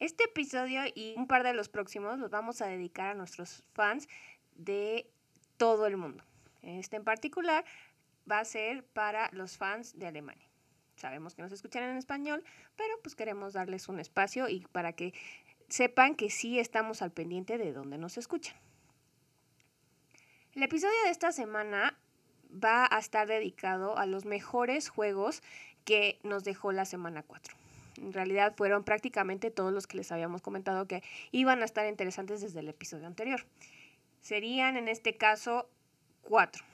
Este episodio y un par de los próximos los vamos a dedicar a nuestros fans de todo el mundo. Este en particular va a ser para los fans de Alemania. Sabemos que nos escuchan en español, pero pues queremos darles un espacio y para que sepan que sí estamos al pendiente de dónde nos escuchan. El episodio de esta semana va a estar dedicado a los mejores juegos que nos dejó la semana 4. En realidad fueron prácticamente todos los que les habíamos comentado que iban a estar interesantes desde el episodio anterior. Serían en este caso cuatro.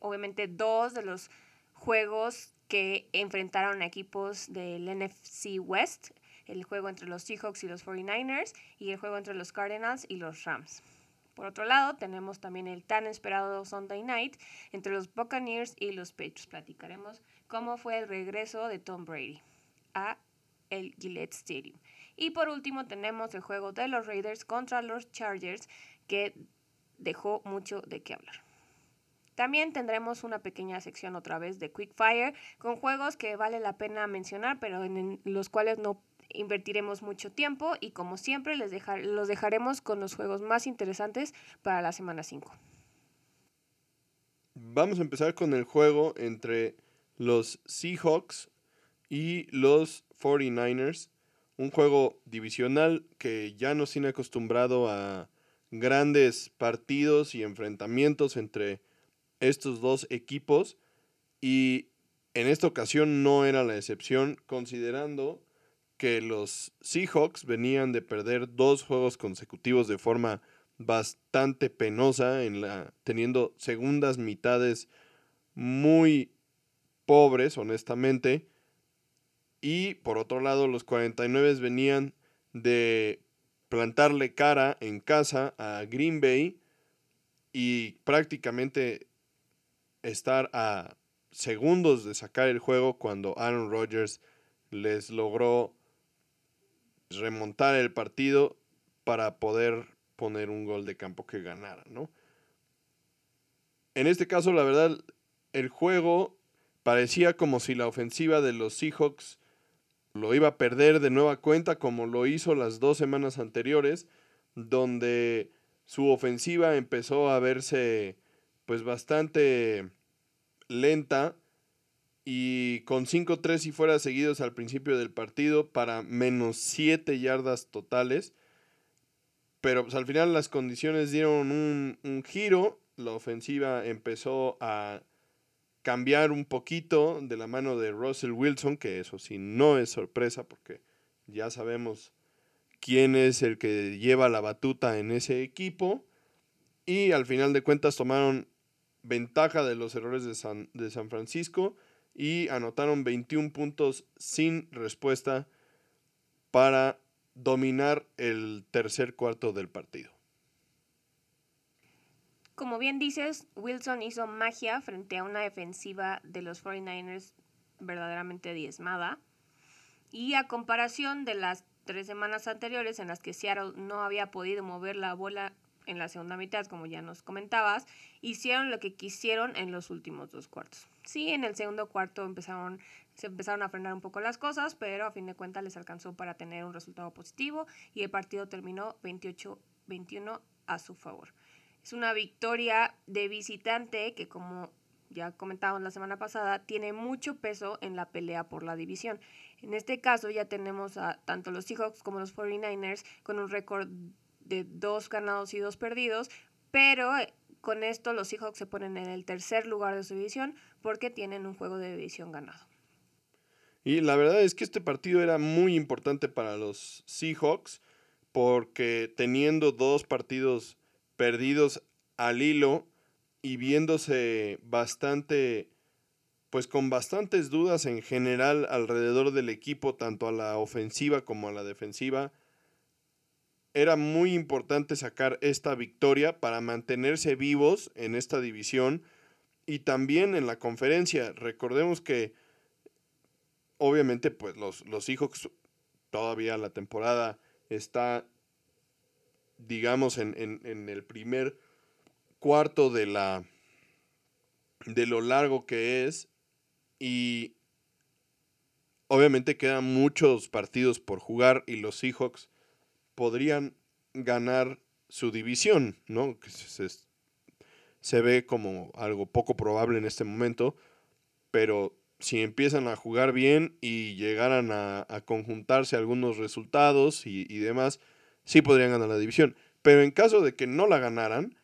Obviamente dos de los juegos que enfrentaron a equipos del NFC West, el juego entre los Seahawks y los 49ers y el juego entre los Cardinals y los Rams. Por otro lado, tenemos también el tan esperado Sunday Night entre los Buccaneers y los Patriots. Platicaremos cómo fue el regreso de Tom Brady a el Gillette Stadium. Y por último tenemos el juego de los Raiders contra los Chargers que dejó mucho de qué hablar. También tendremos una pequeña sección otra vez de Quick Fire con juegos que vale la pena mencionar, pero en los cuales no invertiremos mucho tiempo y como siempre les los dejaremos con los juegos más interesantes para la semana 5. Vamos a empezar con el juego entre los Seahawks y los 49ers. Un juego divisional que ya nos tiene acostumbrado a grandes partidos y enfrentamientos entre estos dos equipos. Y en esta ocasión no era la excepción, considerando que los Seahawks venían de perder dos juegos consecutivos de forma bastante penosa, en la, teniendo segundas mitades muy pobres, honestamente. Y por otro lado, los 49 venían de plantarle cara en casa a Green Bay y prácticamente estar a segundos de sacar el juego cuando Aaron Rodgers les logró remontar el partido para poder poner un gol de campo que ganara, ¿no? En este caso, la verdad, el juego parecía como si la ofensiva de los Seahawks lo iba a perder de nueva cuenta como lo hizo las dos semanas anteriores, donde su ofensiva empezó a verse pues bastante lenta y con 5-3 y fuera seguidos al principio del partido para menos 7 yardas totales. Pero pues, al final las condiciones dieron un, un giro, la ofensiva empezó a cambiar un poquito de la mano de Russell Wilson, que eso sí no es sorpresa porque ya sabemos quién es el que lleva la batuta en ese equipo. Y al final de cuentas tomaron ventaja de los errores de San, de San Francisco y anotaron 21 puntos sin respuesta para dominar el tercer cuarto del partido. Como bien dices, Wilson hizo magia frente a una defensiva de los 49ers verdaderamente diezmada. Y a comparación de las tres semanas anteriores en las que Seattle no había podido mover la bola en la segunda mitad, como ya nos comentabas, hicieron lo que quisieron en los últimos dos cuartos. Sí, en el segundo cuarto empezaron, se empezaron a frenar un poco las cosas, pero a fin de cuentas les alcanzó para tener un resultado positivo y el partido terminó 28-21 a su favor. Es una victoria de visitante que, como ya comentábamos la semana pasada, tiene mucho peso en la pelea por la división. En este caso ya tenemos a tanto los Seahawks como los 49ers con un récord de dos ganados y dos perdidos, pero eh, con esto los Seahawks se ponen en el tercer lugar de su división porque tienen un juego de división ganado. Y la verdad es que este partido era muy importante para los Seahawks porque teniendo dos partidos perdidos al hilo y viéndose bastante, pues con bastantes dudas en general alrededor del equipo, tanto a la ofensiva como a la defensiva, era muy importante sacar esta victoria para mantenerse vivos en esta división y también en la conferencia. Recordemos que obviamente pues los, los todavía la temporada está digamos en, en el primer cuarto de la de lo largo que es y obviamente quedan muchos partidos por jugar y los Seahawks podrían ganar su división, ¿no? Que se, se ve como algo poco probable en este momento, pero si empiezan a jugar bien y llegaran a, conjuntarse algunos resultados y, y, demás, sí podrían ganar la división. Pero en caso de que no la ganaran,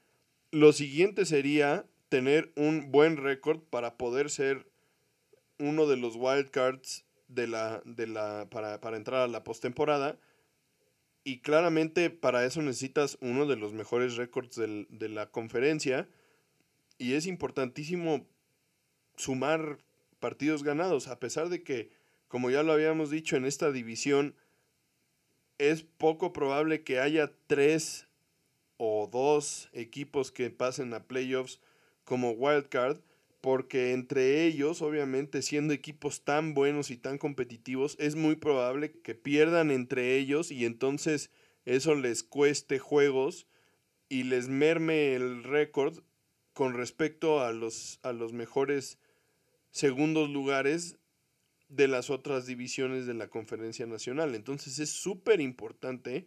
lo siguiente sería tener un buen récord para poder ser uno de los wildcards de la, de la, para, para entrar a la postemporada. Y claramente para eso necesitas uno de los mejores récords de la conferencia. Y es importantísimo sumar partidos ganados, a pesar de que, como ya lo habíamos dicho, en esta división es poco probable que haya tres o dos equipos que pasen a playoffs como wildcard, porque entre ellos, obviamente, siendo equipos tan buenos y tan competitivos, es muy probable que pierdan entre ellos y entonces eso les cueste juegos y les merme el récord con respecto a los, a los mejores segundos lugares de las otras divisiones de la conferencia nacional. Entonces es súper importante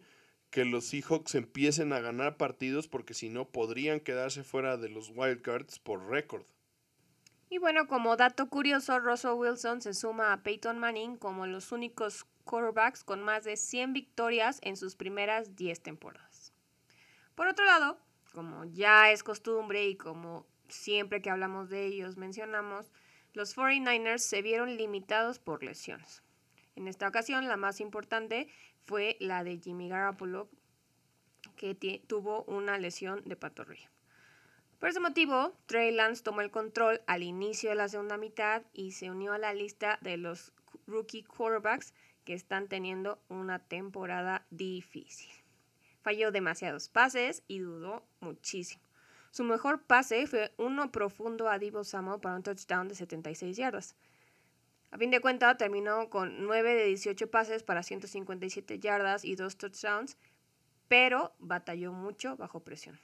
que los Seahawks empiecen a ganar partidos porque si no podrían quedarse fuera de los wildcards por récord. Y bueno, como dato curioso, Russell Wilson se suma a Peyton Manning como los únicos quarterbacks con más de 100 victorias en sus primeras 10 temporadas. Por otro lado, como ya es costumbre y como siempre que hablamos de ellos mencionamos, los 49ers se vieron limitados por lesiones. En esta ocasión, la más importante fue la de Jimmy Garoppolo, que tuvo una lesión de pantorrilla. Por ese motivo, Trey Lance tomó el control al inicio de la segunda mitad y se unió a la lista de los rookie quarterbacks que están teniendo una temporada difícil. Falló demasiados pases y dudó muchísimo. Su mejor pase fue uno profundo a Divo Samuel para un touchdown de 76 yardas. A fin de cuentas, terminó con 9 de 18 pases para 157 yardas y 2 touchdowns, pero batalló mucho bajo presión.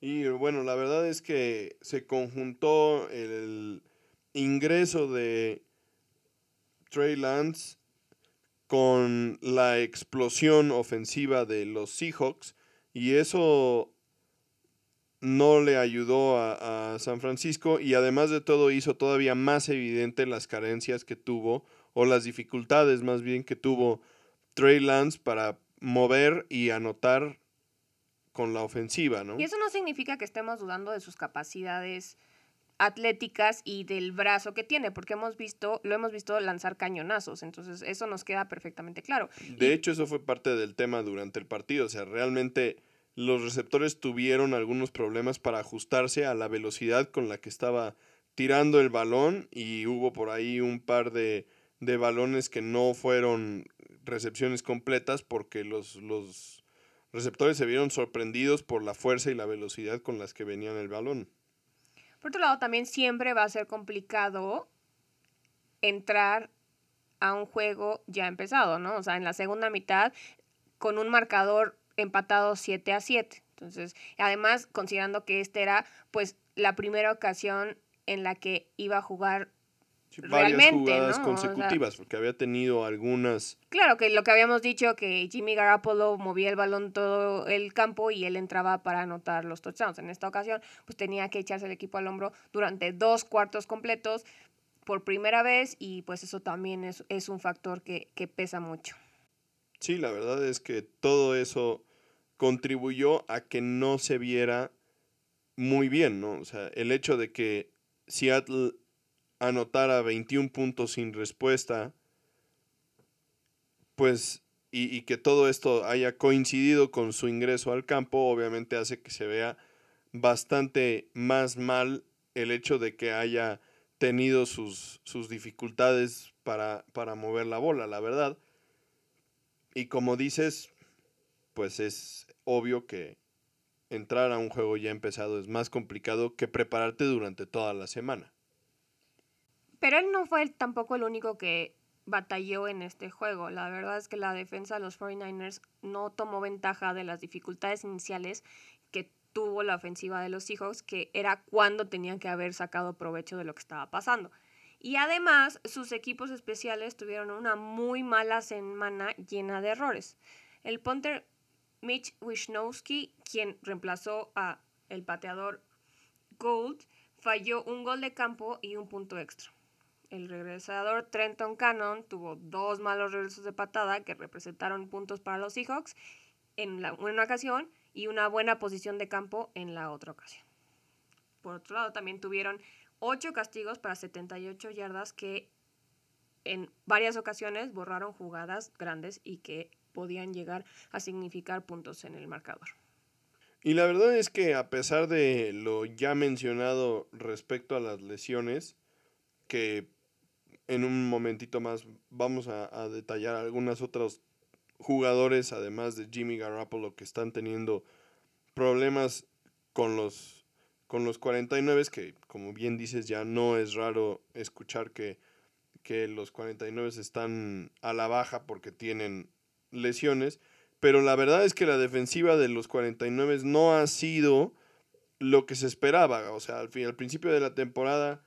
Y bueno, la verdad es que se conjuntó el ingreso de Trey Lance con la explosión ofensiva de los Seahawks y eso no le ayudó a, San Francisco y además de todo hizo todavía más evidente las carencias que tuvo o las dificultades más bien que tuvo Trey Lance para mover y anotar con la ofensiva, ¿no? Y eso no significa que estemos dudando de sus capacidades atléticas y del brazo que tiene, porque hemos visto, lo hemos visto lanzar cañonazos, entonces eso nos queda perfectamente claro. De hecho, eso fue parte del tema durante el partido, o sea, realmente los receptores tuvieron algunos problemas para ajustarse a la velocidad con la que estaba tirando el balón y hubo por ahí un par de, balones que no fueron recepciones completas porque los, los receptores se vieron sorprendidos por la fuerza y la velocidad con las que venían el balón. Por otro lado, también siempre va a ser complicado entrar a un juego ya empezado, ¿no? O sea, en la segunda mitad, con un marcador empatado 7 a 7. Entonces, además, considerando que esta era pues la primera ocasión en la que iba a jugar varias jugadas consecutivas, porque había tenido algunas. Claro, que lo que habíamos dicho, que Jimmy Garoppolo movía el balón todo el campo y él entraba para anotar los touchdowns. En esta ocasión, pues tenía que echarse el equipo al hombro durante dos cuartos completos por primera vez y pues eso también es, es un factor que, que pesa mucho. Sí, la verdad es que todo eso contribuyó a que no se viera muy bien, ¿no? O sea, el hecho de que Seattle anotara 21 puntos sin respuesta, pues, y, y, que todo esto haya coincidido con su ingreso al campo, obviamente hace que se vea bastante más mal el hecho de que haya tenido sus, sus dificultades para, para mover la bola, la verdad. Y como dices, pues es obvio que entrar a un juego ya empezado es más complicado que prepararte durante toda la semana. Pero él no fue tampoco el único que batalló en este juego. La verdad es que la defensa de los 49ers no tomó ventaja de las dificultades iniciales que tuvo la ofensiva de los Seahawks, que era cuando tenían que haber sacado provecho de lo que estaba pasando. Y además, sus equipos especiales tuvieron una muy mala semana llena de errores. El punter Mitch Wisnowski, quien reemplazó a el pateador Gold, falló un gol de campo y un punto extra. El regresador Trenton Cannon tuvo dos malos regresos de patada que representaron puntos para los Seahawks en, la, una ocasión y una buena posición de campo en la otra ocasión. Por otro lado, también tuvieron ocho castigos para 78 yardas que en varias ocasiones borraron jugadas grandes y que podían llegar a significar puntos en el marcador. Y la verdad es que a pesar de lo ya mencionado respecto a las lesiones, que en un momentito más vamos a, detallar algunos otros jugadores, además de Jimmy Garoppolo, que están teniendo problemas con los, con los 49, que como bien dices ya no es raro escuchar que, que los 49 están a la baja porque tienen lesiones, pero la verdad es que la defensiva de los 49 no ha sido lo que se esperaba, o sea, al, fin, al principio de la temporada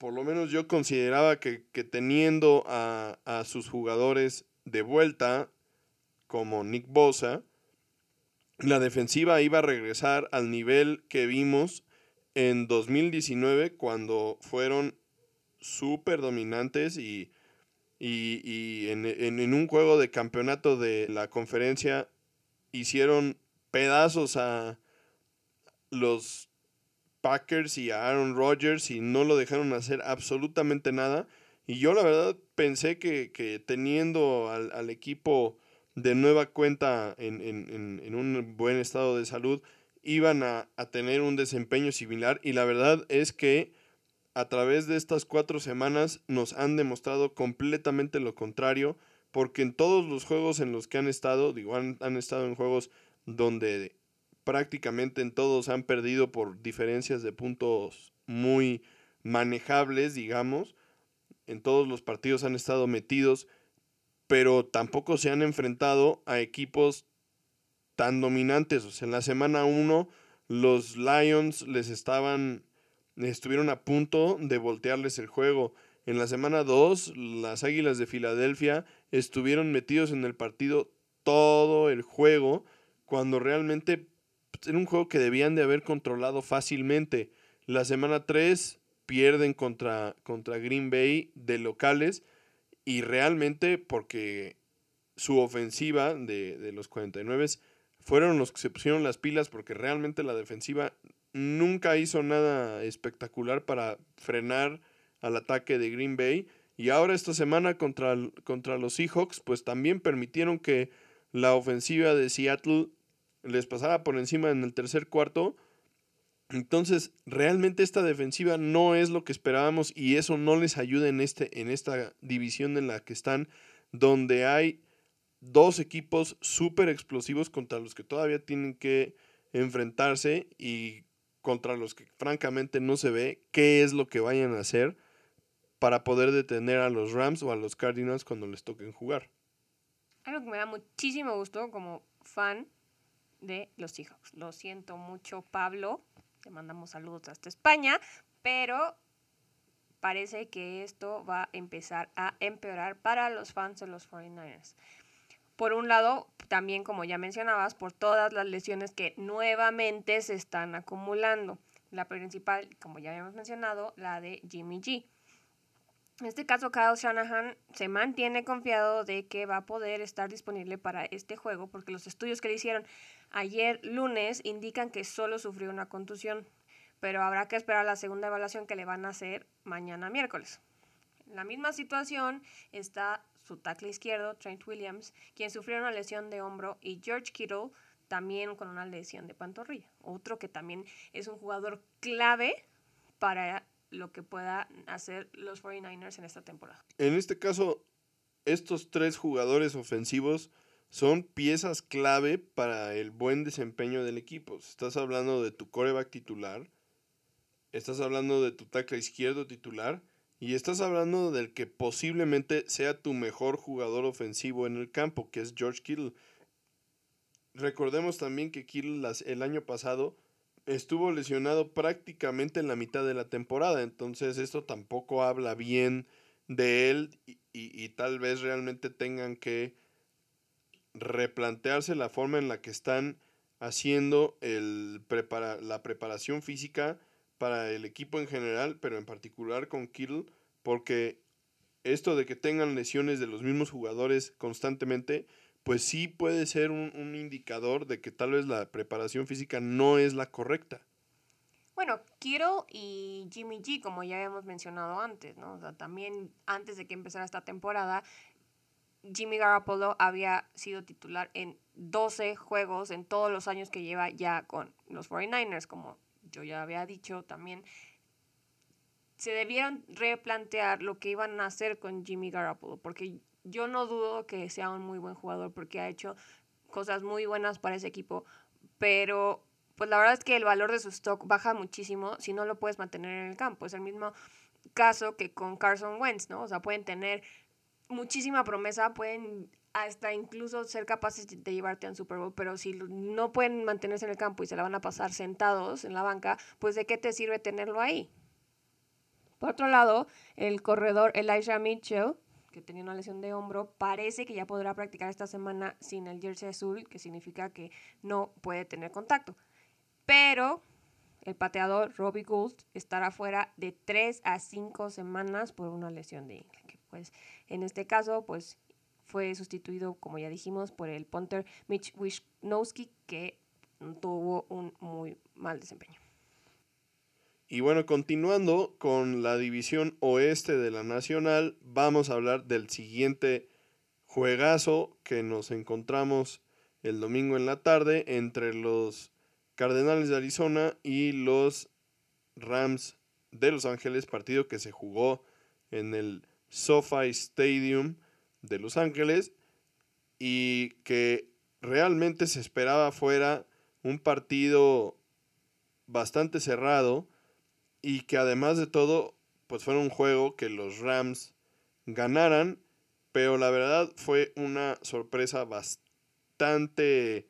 por lo menos yo consideraba que, teniendo a, a, sus jugadores de vuelta, como Nick Bosa, la defensiva iba a regresar al nivel que vimos en 2019 cuando fueron súper dominantes y, y, en, en, un juego de campeonato de la conferencia hicieron pedazos a los Packers y a Aaron Rodgers y no lo dejaron hacer absolutamente nada. Y yo la verdad pensé que, teniendo al, equipo de nueva cuenta en, un buen estado de salud, iban a, tener un desempeño similar. Y la verdad es que a través de estas cuatro semanas nos han demostrado completamente lo contrario. Porque en todos los juegos en los que han estado, digo, han, estado en juegos donde prácticamente en todos han perdido por diferencias de puntos muy manejables, digamos. En todos los partidos han estado metidos, pero tampoco se han enfrentado a equipos tan dominantes. O sea, en la semana 1 los Lions les estaban, estuvieron a punto de voltearles el juego. En la semana 2, las Águilas de Filadelfia estuvieron metidos en el partido todo el juego, cuando realmente era un juego que debían de haber controlado fácilmente. La semana 3 pierden contra, contra Green Bay de locales y realmente porque su ofensiva de, de los 49 fueron los que se pusieron las pilas porque realmente la defensiva nunca hizo nada espectacular para frenar al ataque de Green Bay. Y ahora esta semana contra, contra los Seahawks, pues también permitieron que la ofensiva de Seattle les pasaba por encima en el tercer cuarto. Entonces, realmente esta defensiva no es lo que esperábamos y eso no les ayuda en, este, en esta división en la que están, donde hay dos equipos súper explosivos contra los que todavía tienen que enfrentarse y contra los que francamente no se ve qué es lo que vayan a hacer para poder detener a los Rams o a los Cardinals cuando les toquen jugar. Algo que me da muchísimo gusto como fan de los Seahawks. Lo siento mucho, Pablo. Te mandamos saludos hasta España, pero parece que esto va a empezar a empeorar para los fans de los 49ers. Por un lado, también como ya mencionabas, por todas las lesiones que nuevamente se están acumulando. La principal, como ya habíamos mencionado, la de Jimmy G. En este caso, Kyle Shanahan se mantiene confiado de que va a poder estar disponible para este juego porque los estudios que le hicieron ayer lunes indican que solo sufrió una contusión, pero habrá que esperar la segunda evaluación que le van a hacer mañana miércoles. La misma situación está su tackle izquierdo, Trent Williams, quien sufrió una lesión de hombro, y George Kittle también con una lesión de pantorrilla. Otro que también es un jugador clave para lo que pueda hacer los 49ers en esta temporada. En este caso, estos tres jugadores ofensivos son piezas clave para el buen desempeño del equipo. Estás hablando de tu coreback titular, estás hablando de tu tackle izquierdo titular y estás hablando del que posiblemente sea tu mejor jugador ofensivo en el campo, que es George Kittle. Recordemos también que Kittle el año pasado estuvo lesionado prácticamente en la mitad de la temporada, entonces esto tampoco habla bien de él y, y tal vez realmente tengan que replantearse la forma en la que están haciendo el la preparación física para el equipo en general, pero en particular con Kittle, porque esto de que tengan lesiones de los mismos jugadores constantemente, pues sí puede ser un, un indicador de que tal vez la preparación física no es la correcta. Bueno, Kittle y Jimmy G, como ya hemos mencionado antes, ¿no? O sea, también antes de que empezara esta temporada, Jimmy Garoppolo había sido titular en 12 juegos en todos los años que lleva ya con los 49ers, como yo ya había dicho también. Se debieron replantear lo que iban a hacer con Jimmy Garoppolo, porque yo no dudo que sea un muy buen jugador, porque ha hecho cosas muy buenas para ese equipo, pero pues la verdad es que el valor de su stock baja muchísimo si no lo puedes mantener en el campo. Es el mismo caso que con Carson Wentz, ¿no? O sea, pueden tener muchísima promesa, pueden hasta incluso ser capaces de llevarte a un Super Bowl, pero si no pueden mantenerse en el campo y se la van a pasar sentados en la banca, pues de qué te sirve tenerlo ahí. Por otro lado, el corredor Elijah Mitchell, que tenía una lesión de hombro, parece que ya podrá practicar esta semana sin el jersey azul, que significa que no puede tener contacto. Pero el pateador Robbie Gould estará fuera de 3 a 5 semanas por una lesión de ingle pues en este caso, pues fue sustituido, como ya dijimos, por el punter Mitch Wisnowski, que tuvo un muy mal desempeño. Y bueno, continuando con la división oeste de la Nacional, vamos a hablar del siguiente juegazo que nos encontramos el domingo en la tarde entre los Cardenales de Arizona y los Rams de Los Ángeles, partido que se jugó en el SoFi Stadium de Los Ángeles y que realmente se esperaba fuera un partido bastante cerrado y que además de todo pues fuera un juego que los Rams ganaran, pero la verdad fue una sorpresa bastante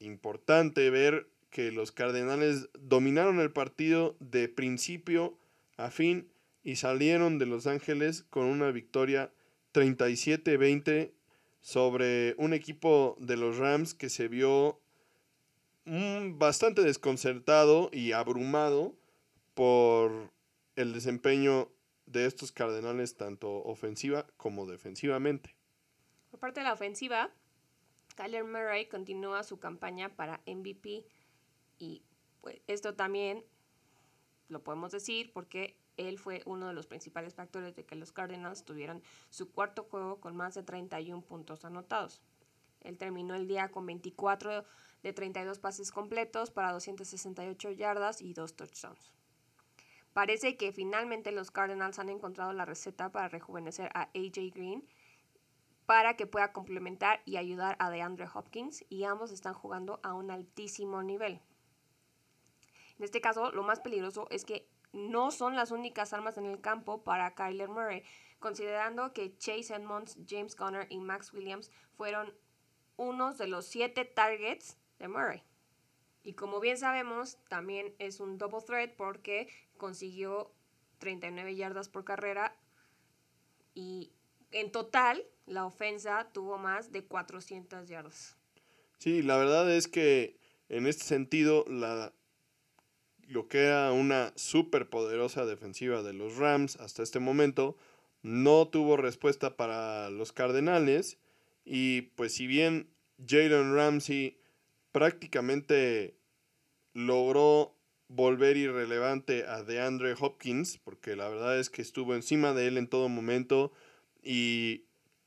importante ver que los Cardenales dominaron el partido de principio a fin y salieron de Los Ángeles con una victoria 37-20 sobre un equipo de los Rams que se vio mm, bastante desconcertado y abrumado por el desempeño de estos Cardenales tanto ofensiva como defensivamente. Por parte de la ofensiva, Kyler Murray continúa su campaña para MVP y pues, esto también lo podemos decir porque él fue uno de los principales factores de que los Cardinals tuvieran su cuarto juego con más de 31 puntos anotados. Él terminó el día con 24 de 32 pases completos para 268 yardas y dos touchdowns. Parece que finalmente los Cardinals han encontrado la receta para rejuvenecer a AJ Green para que pueda complementar y ayudar a DeAndre Hopkins y ambos están jugando a un altísimo nivel. En este caso, lo más peligroso es que no son las únicas armas en el campo para Kyler Murray, considerando que Chase Edmonds, James Conner y Max Williams fueron unos de los siete targets de Murray. Y como bien sabemos, también es un double threat porque consiguió 39 yardas por carrera y en total la ofensa tuvo más de 400 yardas. Sí, la verdad es que en este sentido la lo que era una súper poderosa defensiva de los Rams hasta este momento, no tuvo respuesta para los Cardenales. Y pues si bien Jalen Ramsey prácticamente logró volver irrelevante a DeAndre Hopkins, porque la verdad es que estuvo encima de él en todo momento y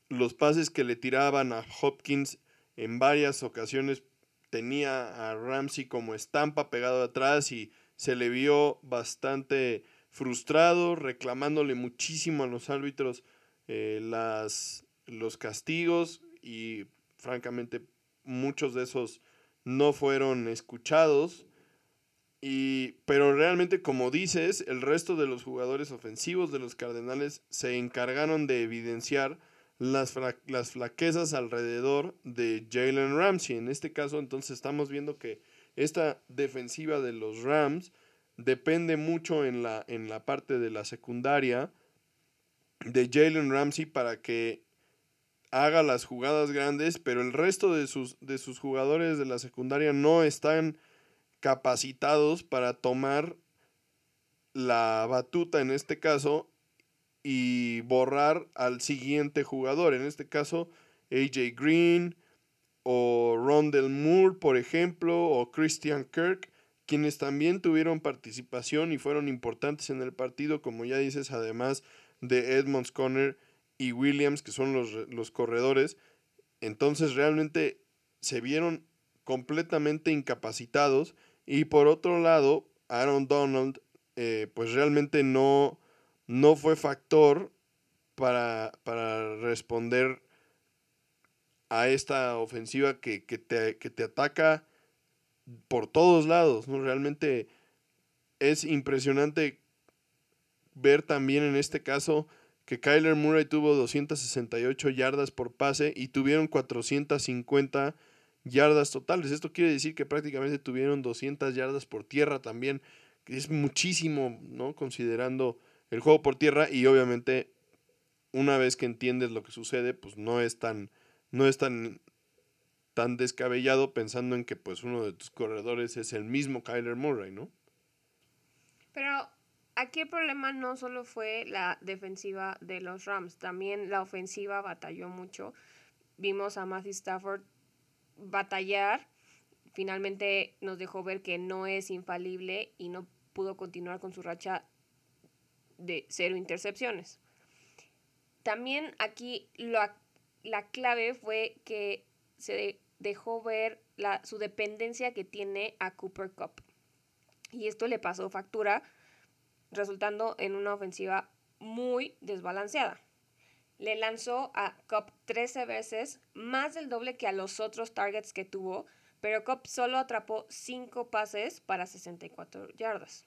los pases que le tiraban a Hopkins en varias ocasiones tenía a Ramsey como estampa pegado atrás y se le vio bastante frustrado, reclamándole muchísimo a los árbitros eh, las, los castigos y francamente muchos de esos no fueron escuchados. Y, pero realmente, como dices, el resto de los jugadores ofensivos de los Cardenales se encargaron de evidenciar las, las flaquezas alrededor de Jalen Ramsey. En este caso, entonces, estamos viendo que esta defensiva de los Rams depende mucho en la, en la parte de la secundaria de Jalen Ramsey para que haga las jugadas grandes, pero el resto de sus, de sus jugadores de la secundaria no están capacitados para tomar la batuta en este caso y borrar al siguiente jugador, en este caso AJ Green o Rondell Moore, por ejemplo, o Christian Kirk, quienes también tuvieron participación y fueron importantes en el partido, como ya dices, además de Edmonds Conner y Williams, que son los, los corredores. Entonces realmente se vieron completamente incapacitados. Y por otro lado, Aaron Donald, eh, pues realmente no, no fue factor para, para, responder a esta ofensiva que, que, te, que, te, ataca por todos lados. ¿no? Realmente es impresionante ver también en este caso que Kyler Murray tuvo 268 yardas por pase y tuvieron 450 yardas totales. Esto quiere decir que prácticamente tuvieron 200 yardas por tierra también, que es muchísimo, ¿no? Considerando el juego por tierra y obviamente una vez que entiendes lo que sucede, pues no es tan no es tan tan descabellado pensando en que pues uno de tus corredores es el mismo Kyler Murray, ¿no? Pero aquí el problema no solo fue la defensiva de los Rams, también la ofensiva batalló mucho. Vimos a Matthew Stafford batallar. Finalmente nos dejó ver que no es infalible y no pudo continuar con su racha de cero intercepciones. También aquí la, la clave fue que se dejó ver la, su dependencia que tiene a Cooper Cup. Y esto le pasó factura resultando en una ofensiva muy desbalanceada. Le lanzó a Cobb 13 veces, más del doble que a los otros targets que tuvo, pero Cobb solo atrapó 5 pases para 64 yardas.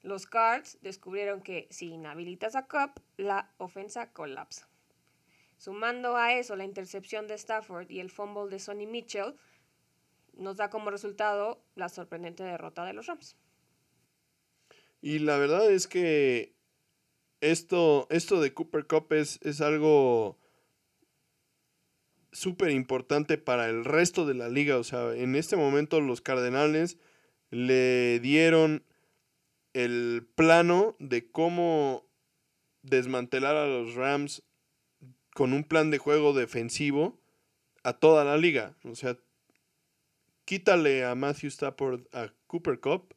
Los Cards descubrieron que si inhabilitas a Cobb, la ofensa colapsa. Sumando a eso la intercepción de Stafford y el fumble de Sonny Mitchell, nos da como resultado la sorprendente derrota de los Rams. Y la verdad es que esto, esto de Cooper Cup es, es algo súper importante para el resto de la liga. O sea, en este momento los Cardenales le dieron el plano de cómo desmantelar a los Rams con un plan de juego defensivo a toda la liga. O sea, quítale a Matthew Stafford a Cooper Cup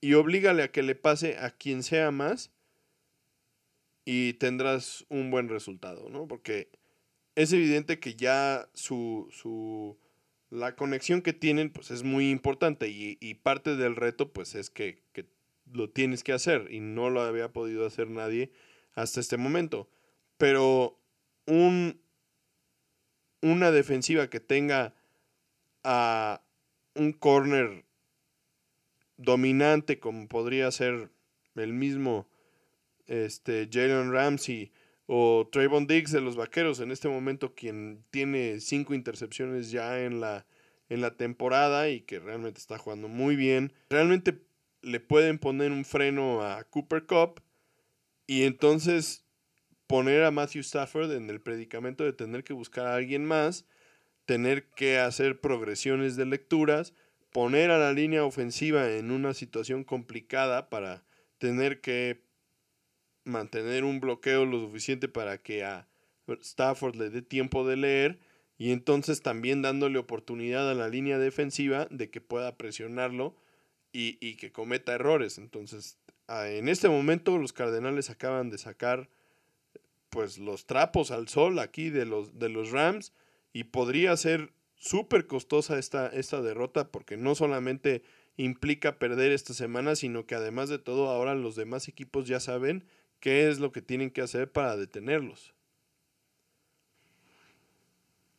y oblígale a que le pase a quien sea más y tendrás un buen resultado, ¿no? Porque es evidente que ya su, su la conexión que tienen pues es muy importante y, y parte del reto pues es que, que, lo tienes que hacer y no lo había podido hacer nadie hasta este momento. Pero un, una defensiva que tenga a un corner dominante como podría ser el mismo este, Jalen Ramsey o Trayvon Diggs de los Vaqueros en este momento quien tiene cinco intercepciones ya en la, en la temporada y que realmente está jugando muy bien. Realmente le pueden poner un freno a Cooper Cup y entonces poner a Matthew Stafford en el predicamento de tener que buscar a alguien más, tener que hacer progresiones de lecturas poner a la línea ofensiva en una situación complicada para tener que mantener un bloqueo lo suficiente para que a Stafford le dé tiempo de leer y entonces también dándole oportunidad a la línea defensiva de que pueda presionarlo y, que cometa errores. Entonces, en este momento los Cardenales acaban de sacar pues los trapos al sol aquí de los, de los Rams y podría ser súper costosa esta, esta derrota porque no solamente implica perder esta semana, sino que además de todo ahora los demás equipos ya saben qué es lo que tienen que hacer para detenerlos.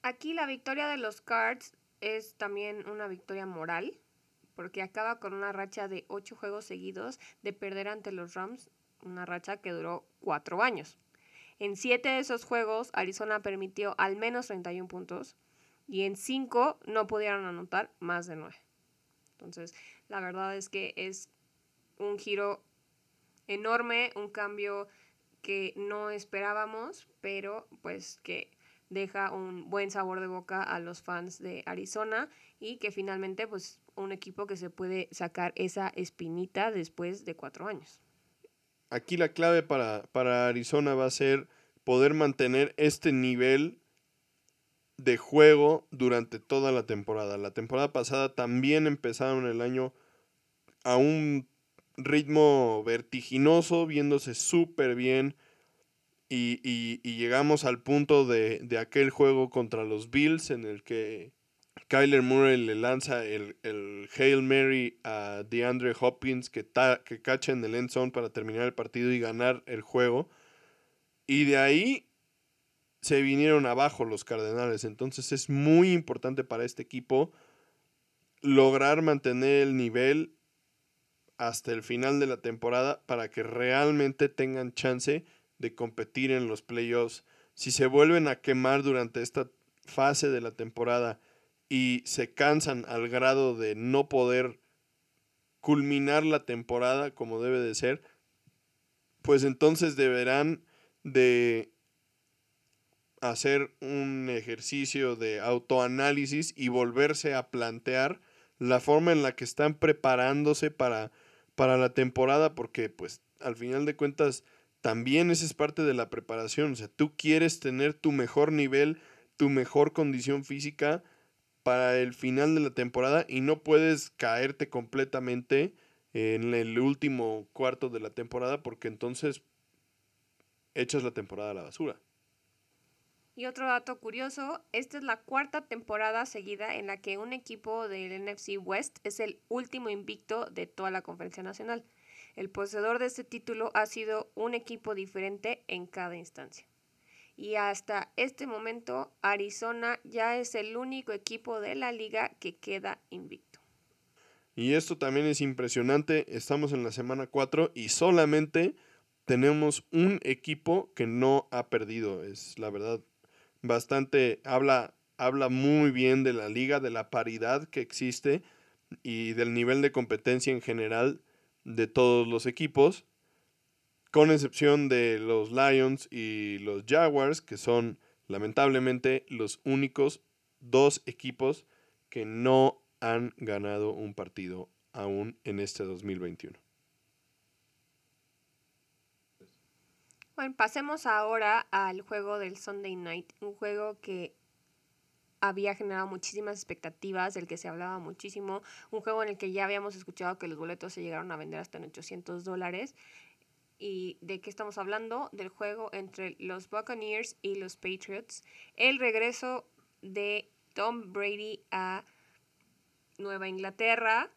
Aquí la victoria de los Cards es también una victoria moral, porque acaba con una racha de ocho juegos seguidos de perder ante los Rams, una racha que duró cuatro años. En siete de esos juegos, Arizona permitió al menos 31 puntos, y en 5 no pudieron anotar más de 9. Entonces, la verdad es que es un giro enorme, un cambio que no esperábamos, pero pues que deja un buen sabor de boca a los fans de Arizona y que finalmente pues un equipo que se puede sacar esa espinita después de cuatro años. Aquí la clave para, para Arizona va a ser poder mantener este nivel de juego durante toda la temporada. La temporada pasada también empezaron el año a un ritmo vertiginoso, viéndose súper bien. Y, llegamos al punto de, aquel juego contra los Bills en el que Kyler Murray le lanza el, el Hail Mary a DeAndre Hopkins que, que cacha en el end zone para terminar el partido y ganar el juego. Y de ahí se vinieron abajo los Cardenales. Entonces es muy importante para este equipo lograr mantener el nivel hasta el final de la temporada para que realmente tengan chance de competir en los playoffs. Si se vuelven a quemar durante esta fase de la temporada y se cansan al grado de no poder culminar la temporada como debe de ser, pues entonces deberán de hacer un ejercicio de autoanálisis y volverse a plantear la forma en la que están preparándose para, para la temporada, porque pues al final de cuentas también esa es parte de la preparación, o sea, tú quieres tener tu mejor nivel, tu mejor condición física para el final de la temporada y no puedes caerte completamente en el último cuarto de la temporada porque entonces echas la temporada a la basura. Y otro dato curioso, esta es la cuarta temporada seguida en la que un equipo del NFC West es el último invicto de toda la conferencia nacional. El poseedor de este título ha sido un equipo diferente en cada instancia. Y hasta este momento, Arizona ya es el único equipo de la liga que queda invicto. Y esto también es impresionante. Estamos en la semana 4 y solamente tenemos un equipo que no ha perdido. Es la verdad bastante, habla, habla muy bien de la liga, de la paridad que existe y del nivel de competencia en general de todos los equipos, con excepción de los Lions y los Jaguars, que son lamentablemente los únicos dos equipos que no han ganado un partido aún en este 2021. Bueno, pasemos ahora al juego del Sunday Night, un juego que había generado muchísimas expectativas, del que se hablaba muchísimo, un juego en el que ya habíamos escuchado que los boletos se llegaron a vender hasta en 800 dólares. ¿Y de qué estamos hablando? Del juego entre los Buccaneers y los Patriots. El regreso de Tom Brady a Nueva Inglaterra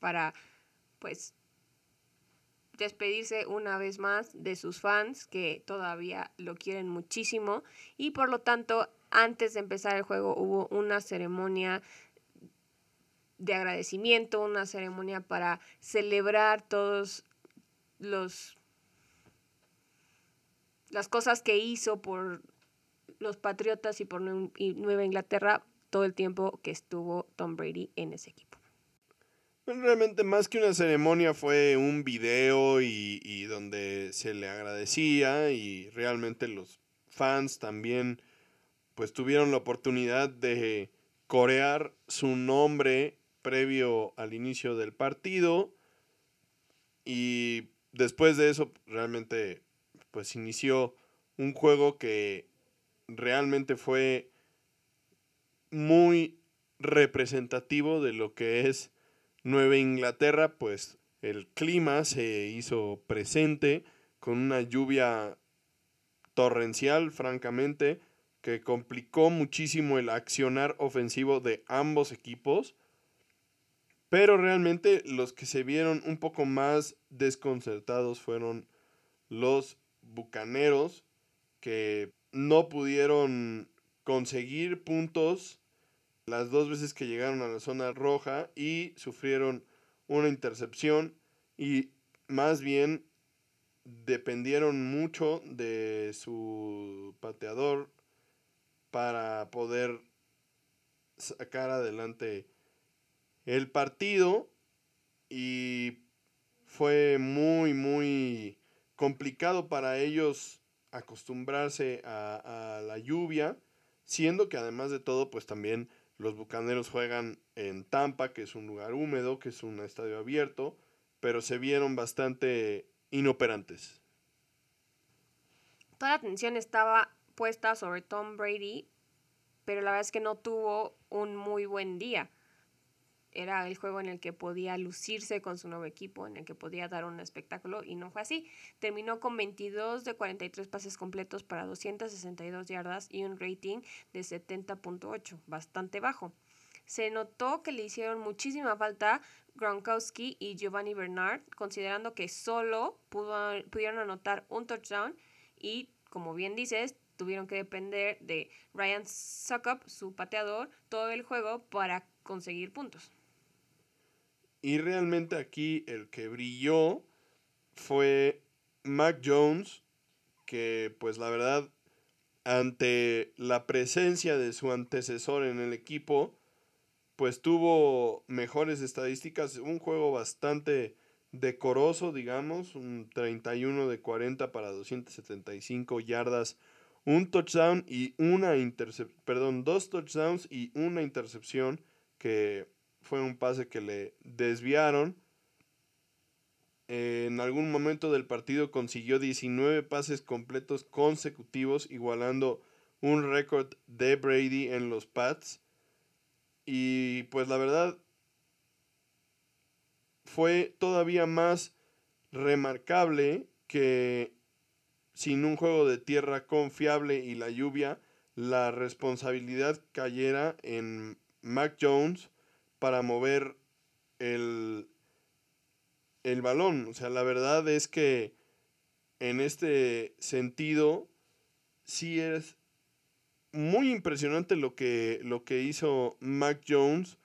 para, pues, despedirse una vez más de sus fans que todavía lo quieren muchísimo y por lo tanto antes de empezar el juego hubo una ceremonia de agradecimiento, una ceremonia para celebrar todos los las cosas que hizo por los Patriotas y por Nueva Inglaterra todo el tiempo que estuvo Tom Brady en ese equipo. Realmente más que una ceremonia fue un video y, donde se le agradecía y realmente los fans también pues tuvieron la oportunidad de corear su nombre previo al inicio del partido. Y después de eso realmente pues inició un juego que realmente fue muy representativo de lo que es Nueva Inglaterra, pues el clima se hizo presente con una lluvia torrencial, francamente, que complicó muchísimo el accionar ofensivo de ambos equipos. Pero realmente los que se vieron un poco más desconcertados fueron los Bucaneros, que no pudieron conseguir puntos las dos veces que llegaron a la zona roja y sufrieron una intercepción y más bien dependieron mucho de su pateador para poder sacar adelante el partido y fue muy, muy complicado para ellos acostumbrarse a, a, la lluvia, siendo que además de todo, pues también los Bucaneros juegan en Tampa, que es un lugar húmedo, que es un estadio abierto, pero se vieron bastante inoperantes. Toda la atención estaba puesta sobre Tom Brady, pero la verdad es que no tuvo un muy buen día era el juego en el que podía lucirse con su nuevo equipo, en el que podía dar un espectáculo y no fue así. Terminó con 22 de 43 pases completos para 262 yardas y un rating de 70.8, bastante bajo. Se notó que le hicieron muchísima falta Gronkowski y Giovanni Bernard, considerando que solo pudieron anotar un touchdown y, como bien dices, tuvieron que depender de Ryan Suckup, su pateador, todo el juego para conseguir puntos. Y realmente aquí el que brilló fue Mac Jones, que pues la verdad, ante la presencia de su antecesor en el equipo, pues tuvo mejores estadísticas, un juego bastante decoroso, digamos, un 31 de 40 para 275 yardas, un touchdown y una intercepción, perdón, dos touchdowns y una intercepción que fue un pase que le desviaron. en algún momento del partido consiguió 19 pases completos consecutivos, igualando un récord de Brady en los Pats. Y pues la verdad fue todavía más remarcable que sin un juego de tierra confiable y la lluvia, la responsabilidad cayera en Mac Jones para mover el, el balón. O sea, la verdad es que en este sentido sí es muy impresionante lo que, lo que hizo Mac Jones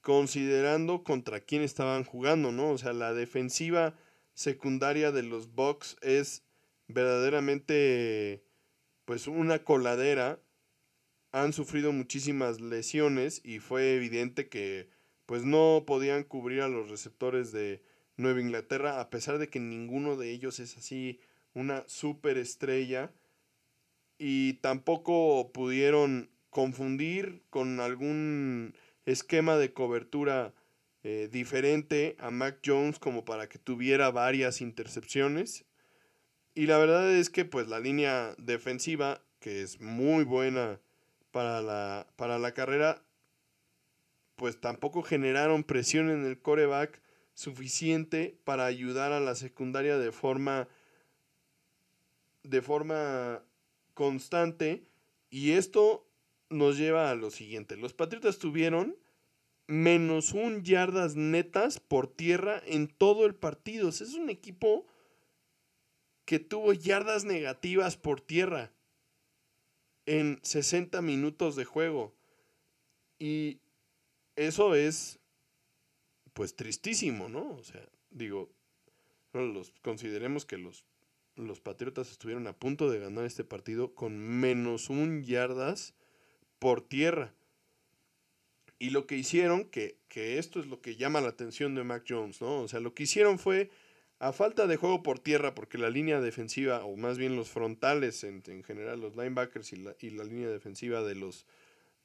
considerando contra quién estaban jugando, ¿no? O sea, la defensiva secundaria de los Bucks es verdaderamente pues una coladera han sufrido muchísimas lesiones y fue evidente que pues no podían cubrir a los receptores de Nueva Inglaterra a pesar de que ninguno de ellos es así una superestrella y tampoco pudieron confundir con algún esquema de cobertura eh, diferente a Mac Jones como para que tuviera varias intercepciones. Y la verdad es que pues la línea defensiva que es muy buena para la, para la carrera, pues tampoco generaron presión en el coreback suficiente para ayudar a la secundaria de forma de forma constante y esto nos lleva a lo siguiente. Los Patriotas tuvieron menos un yardas netas por tierra en todo el partido. es un equipo que tuvo yardas negativas por tierra en 60 minutos de juego. Y eso es, pues, tristísimo, ¿no? O sea, digo, los, consideremos que los, los Patriotas estuvieron a punto de ganar este partido con menos un yardas por tierra. Y lo que hicieron, que, que esto es lo que llama la atención de Mac Jones, ¿no? O sea, lo que hicieron fue a falta de juego por tierra, porque la línea defensiva, o más bien los frontales en, general, los linebackers y la, y la, línea defensiva de los,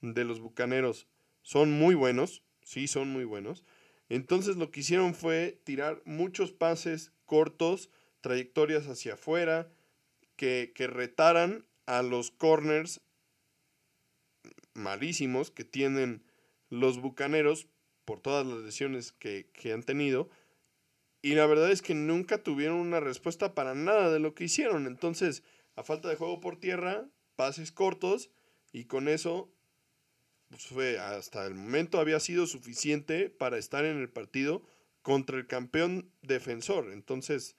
de los bucaneros son muy buenos, sí son muy buenos. Entonces lo que hicieron fue tirar muchos pases cortos, trayectorias hacia afuera, que, que retaran a los corners malísimos que tienen los bucaneros por todas las lesiones que, que han tenido y la verdad es que nunca tuvieron una respuesta para nada de lo que hicieron. Entonces, a falta de juego por tierra, pases cortos, y con eso, pues fue hasta el momento había sido suficiente para estar en el partido contra el campeón defensor. Entonces,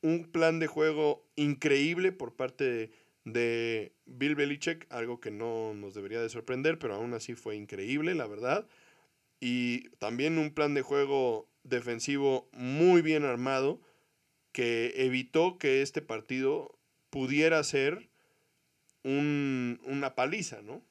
un plan de juego increíble por parte de, de Bill Belichick, algo que no nos debería de sorprender, pero aún así fue increíble, la verdad. Y también un plan de juego defensivo muy bien armado que evitó que este partido pudiera ser un, una paliza, ¿no?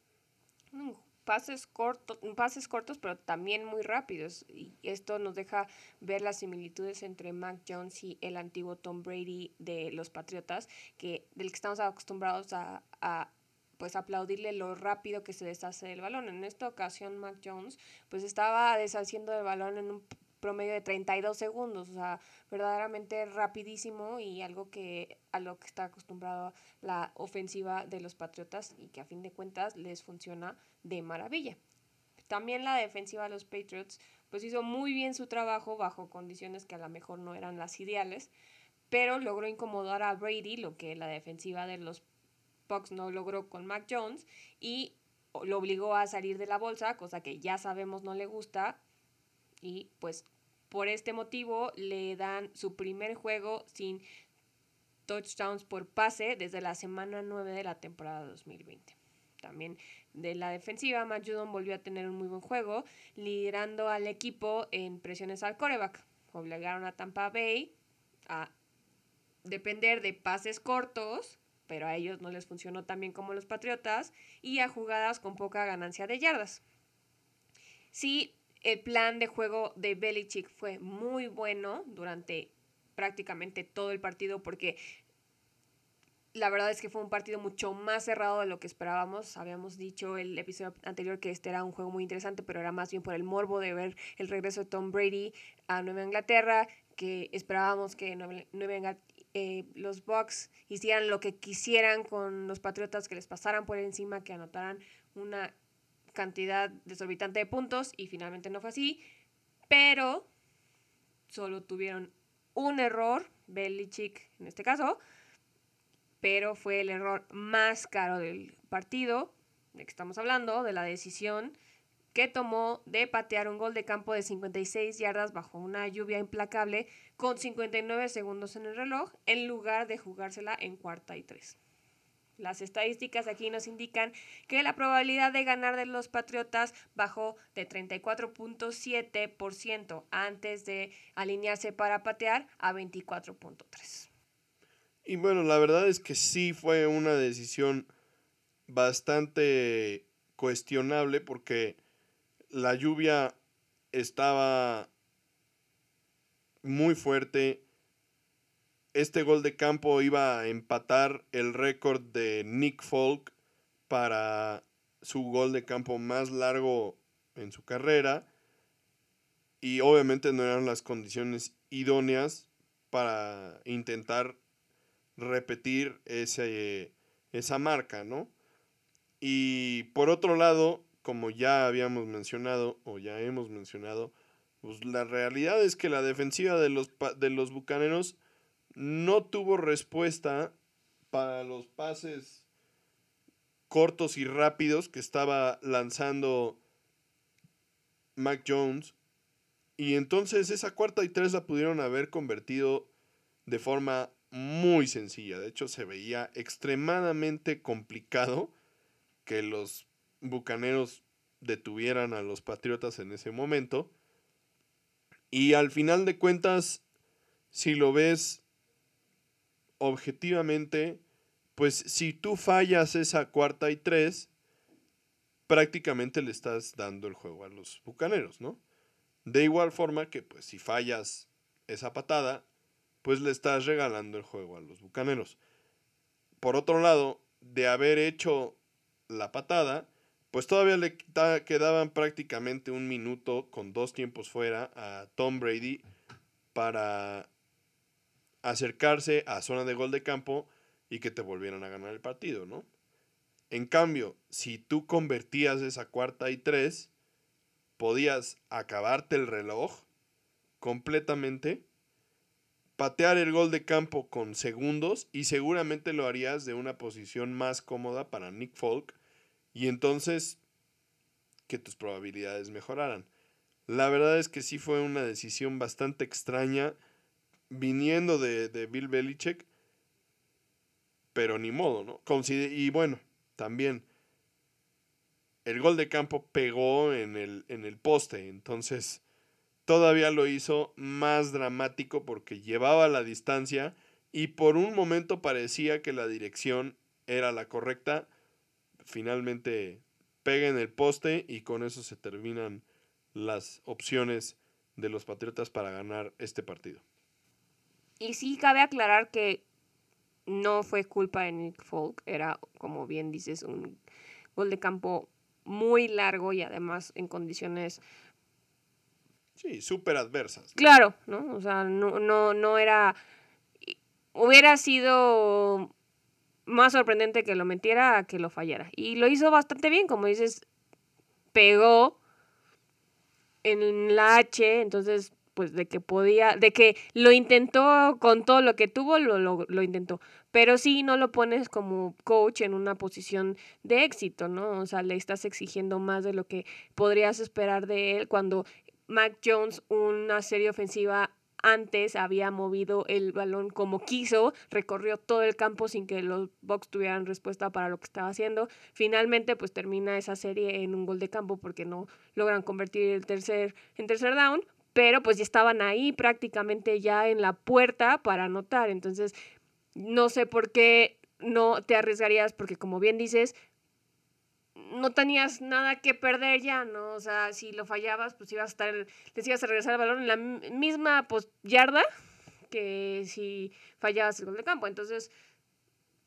pases, cortos pases cortos, pero también muy rápidos. Y esto nos deja ver las similitudes entre Mac Jones y el antiguo Tom Brady de los Patriotas, que, del que estamos acostumbrados a, a pues aplaudirle lo rápido que se deshace el balón. En esta ocasión Mac Jones pues estaba deshaciendo el balón en un promedio de 32 segundos, o sea, verdaderamente rapidísimo y algo que a lo que está acostumbrado la ofensiva de los Patriotas y que a fin de cuentas les funciona de maravilla. También la defensiva de los Patriots pues hizo muy bien su trabajo bajo condiciones que a lo mejor no eran las ideales, pero logró incomodar a Brady, lo que la defensiva de los Bucks no logró con Mac Jones y lo obligó a salir de la bolsa, cosa que ya sabemos no le gusta y pues por este motivo le dan su primer juego sin touchdowns por pase desde la semana 9 de la temporada 2020. También de la defensiva, Matt Judon volvió a tener un muy buen juego, liderando al equipo en presiones al coreback. Obligaron a Tampa Bay a depender de pases cortos, pero a ellos no les funcionó tan bien como los Patriotas, y a jugadas con poca ganancia de yardas. Sí, el plan de juego de Belichick fue muy bueno durante prácticamente todo el partido porque la verdad es que fue un partido mucho más cerrado de lo que esperábamos. Habíamos dicho el episodio anterior que este era un juego muy interesante, pero era más bien por el morbo de ver el regreso de Tom Brady a Nueva Inglaterra, que esperábamos que Nueva, eh, los Bucks hicieran lo que quisieran con los Patriotas, que les pasaran por encima, que anotaran una cantidad desorbitante de puntos y finalmente no fue así, pero solo tuvieron un error, Belichick en este caso, pero fue el error más caro del partido, de que estamos hablando, de la decisión que tomó de patear un gol de campo de 56 yardas bajo una lluvia implacable con 59 segundos en el reloj, en lugar de jugársela en cuarta y tres. Las estadísticas aquí nos indican que la probabilidad de ganar de los Patriotas bajó de 34.7% antes de alinearse para patear a 24.3%. Y bueno, la verdad es que sí fue una decisión bastante cuestionable porque la lluvia estaba muy fuerte este gol de campo iba a empatar el récord de Nick Folk para su gol de campo más largo en su carrera. Y obviamente no eran las condiciones idóneas para intentar repetir ese, esa marca, ¿no? Y por otro lado, como ya habíamos mencionado o ya hemos mencionado, pues la realidad es que la defensiva de los, de los Bucaneros no tuvo respuesta para los pases cortos y rápidos que estaba lanzando Mac Jones. Y entonces esa cuarta y tres la pudieron haber convertido de forma muy sencilla. De hecho, se veía extremadamente complicado que los bucaneros detuvieran a los patriotas en ese momento. Y al final de cuentas, si lo ves objetivamente, pues si tú fallas esa cuarta y tres, prácticamente le estás dando el juego a los bucaneros, ¿no? De igual forma que, pues si fallas esa patada, pues le estás regalando el juego a los bucaneros. Por otro lado, de haber hecho la patada, pues todavía le quedaban prácticamente un minuto con dos tiempos fuera a Tom Brady para acercarse a zona de gol de campo y que te volvieran a ganar el partido, ¿no? En cambio, si tú convertías esa cuarta y tres, podías acabarte el reloj completamente, patear el gol de campo con segundos y seguramente lo harías de una posición más cómoda para Nick Folk y entonces que tus probabilidades mejoraran. La verdad es que sí fue una decisión bastante extraña viniendo de, Bill Belichick, pero ni modo, ¿no? y bueno, también el gol de campo pegó en el, en el poste, entonces todavía lo hizo más dramático porque llevaba la distancia y por un momento parecía que la dirección era la correcta. Finalmente pega en el poste y con eso se terminan las opciones de los Patriotas para ganar este partido. Y sí cabe aclarar que no fue culpa de Nick Folk, era, como bien dices, un gol de campo muy largo y además en condiciones... Sí, súper adversas. Claro, ¿no? O sea, no, no, no era... Hubiera sido más sorprendente que lo metiera a que lo fallara. Y lo hizo bastante bien, como dices, pegó en la H, entonces pues de que podía, de que lo intentó con todo lo que tuvo, lo, lo, lo, intentó. Pero sí no lo pones como coach en una posición de éxito, ¿no? O sea, le estás exigiendo más de lo que podrías esperar de él cuando Mac Jones, una serie ofensiva antes había movido el balón como quiso, recorrió todo el campo sin que los Bucks tuvieran respuesta para lo que estaba haciendo. Finalmente, pues termina esa serie en un gol de campo porque no logran convertir el tercer en tercer down, pero pues ya estaban ahí prácticamente ya en la puerta para anotar. Entonces, no sé por qué no te arriesgarías, porque como bien dices, no tenías nada que perder ya, ¿no? O sea, si lo fallabas, pues ibas a estar, les ibas a regresar el balón en la misma pues, yarda que si fallabas el gol de campo. Entonces,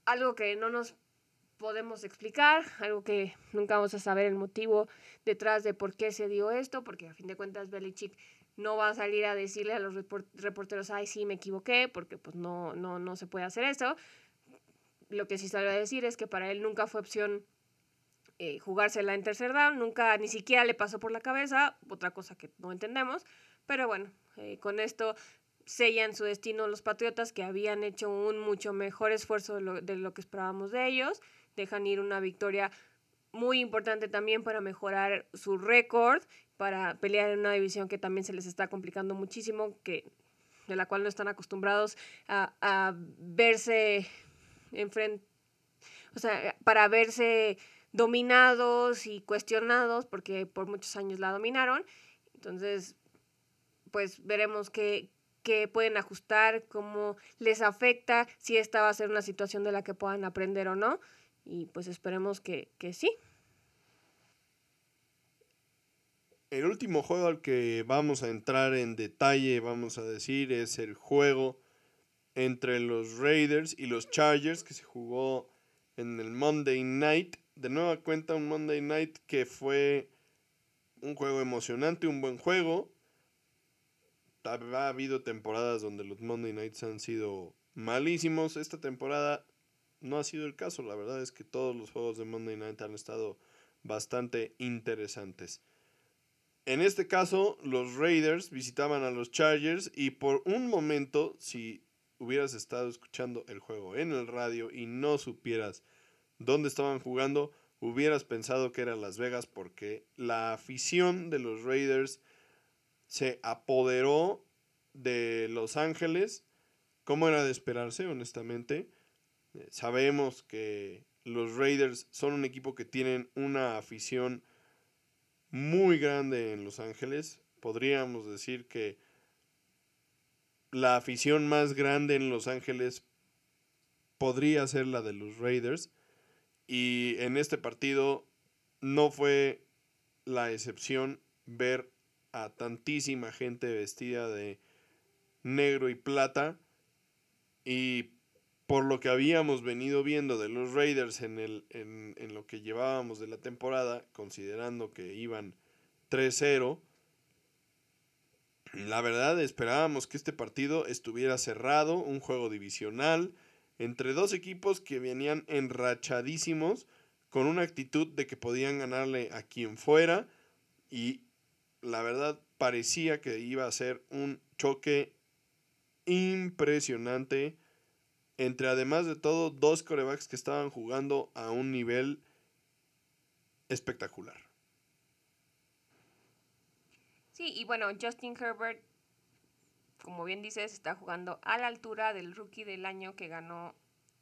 algo que no nos podemos explicar, algo que nunca vamos a saber el motivo detrás de por qué se dio esto, porque a fin de cuentas Belichick no va a salir a decirle a los reporteros, ay, sí, me equivoqué, porque pues no, no, no se puede hacer eso. Lo que sí salió a decir es que para él nunca fue opción eh, jugársela en tercer down, nunca ni siquiera le pasó por la cabeza, otra cosa que no entendemos, pero bueno, eh, con esto sellan su destino los Patriotas que habían hecho un mucho mejor esfuerzo de lo, de lo que esperábamos de ellos, dejan ir una victoria muy importante también para mejorar su récord, para pelear en una división que también se les está complicando muchísimo, que, de la cual no están acostumbrados a, a verse enfrente, o sea, para verse dominados y cuestionados, porque por muchos años la dominaron. Entonces, pues veremos qué, qué pueden ajustar, cómo les afecta, si esta va a ser una situación de la que puedan aprender o no y pues esperemos que, que sí. El último juego al que vamos a entrar en detalle, vamos a decir, es el juego entre los Raiders y los Chargers que se jugó en el Monday Night. De nueva cuenta un Monday Night que fue un juego emocionante, un buen juego. Ha habido temporadas donde los Monday Nights han sido malísimos. Esta temporada no ha sido el caso. La verdad es que todos los juegos de Monday Night han estado bastante interesantes. En este caso, los Raiders visitaban a los Chargers y por un momento, si hubieras estado escuchando el juego en el radio y no supieras dónde estaban jugando, hubieras pensado que era Las Vegas porque la afición de los Raiders se apoderó de Los Ángeles. ¿Cómo era de esperarse, honestamente? Sabemos que los Raiders son un equipo que tienen una afición muy grande en Los Ángeles. Podríamos decir que la afición más grande en Los Ángeles podría ser la de los Raiders. Y en este partido no fue la excepción ver a tantísima gente vestida de negro y plata. Y por lo que habíamos venido viendo de los Raiders en, el, en, en lo que llevábamos de la temporada, considerando que iban 3-0, la verdad esperábamos que este partido estuviera cerrado, un juego divisional, entre dos equipos que venían enrachadísimos, con una actitud de que podían ganarle a quien fuera, y la verdad parecía que iba a ser un choque impresionante entre además de todo dos corebacks que estaban jugando a un nivel espectacular. Sí, y bueno, Justin Herbert, como bien dices, está jugando a la altura del rookie del año que ganó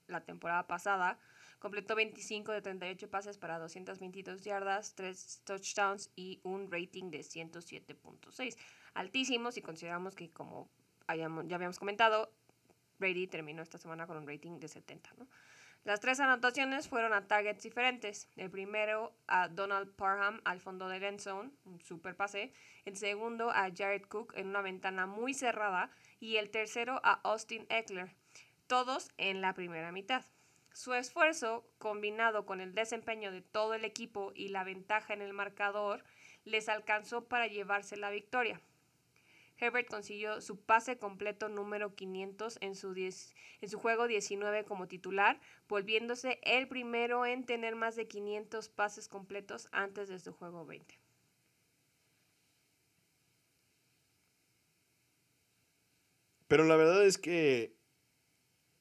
la temporada pasada. Completó 25 de 38 pases para 222 yardas, 3 touchdowns y un rating de 107.6. Altísimo si consideramos que, como ya habíamos comentado, Brady terminó esta semana con un rating de 70, ¿no? Las tres anotaciones fueron a targets diferentes. El primero a Donald Parham al fondo del end zone, un super pase. El segundo a Jared Cook en una ventana muy cerrada. Y el tercero a Austin Eckler, todos en la primera mitad. Su esfuerzo, combinado con el desempeño de todo el equipo y la ventaja en el marcador, les alcanzó para llevarse la victoria. Herbert consiguió su pase completo número 500 en su, en su juego 19 como titular, volviéndose el primero en tener más de 500 pases completos antes de su juego 20. Pero la verdad es que,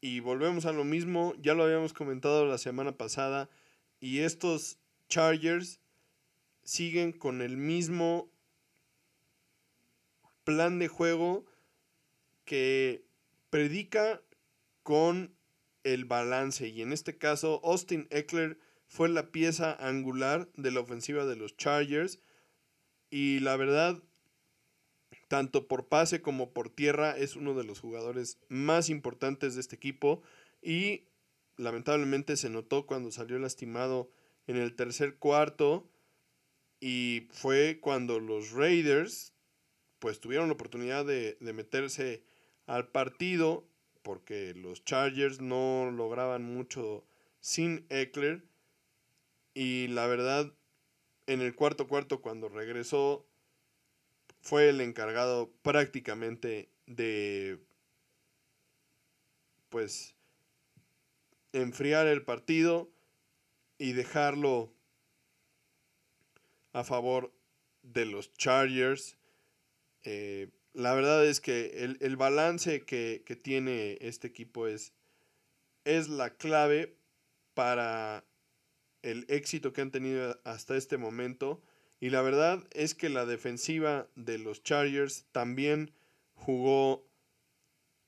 y volvemos a lo mismo, ya lo habíamos comentado la semana pasada, y estos Chargers siguen con el mismo plan de juego que predica con el balance. Y en este caso, Austin Eckler fue la pieza angular de la ofensiva de los Chargers. Y la verdad, tanto por pase como por tierra, es uno de los jugadores más importantes de este equipo. Y lamentablemente se notó cuando salió lastimado en el tercer cuarto. Y fue cuando los Raiders pues tuvieron la oportunidad de, meterse al partido porque los Chargers no lograban mucho sin Eckler. Y la verdad en el cuarto cuarto cuando regresó fue el encargado prácticamente de pues enfriar el partido y dejarlo a favor de los Chargers eh, la verdad es que el, balance que, tiene este equipo es, es la clave para el éxito que han tenido hasta este momento. Y la verdad es que la defensiva de los Chargers también jugó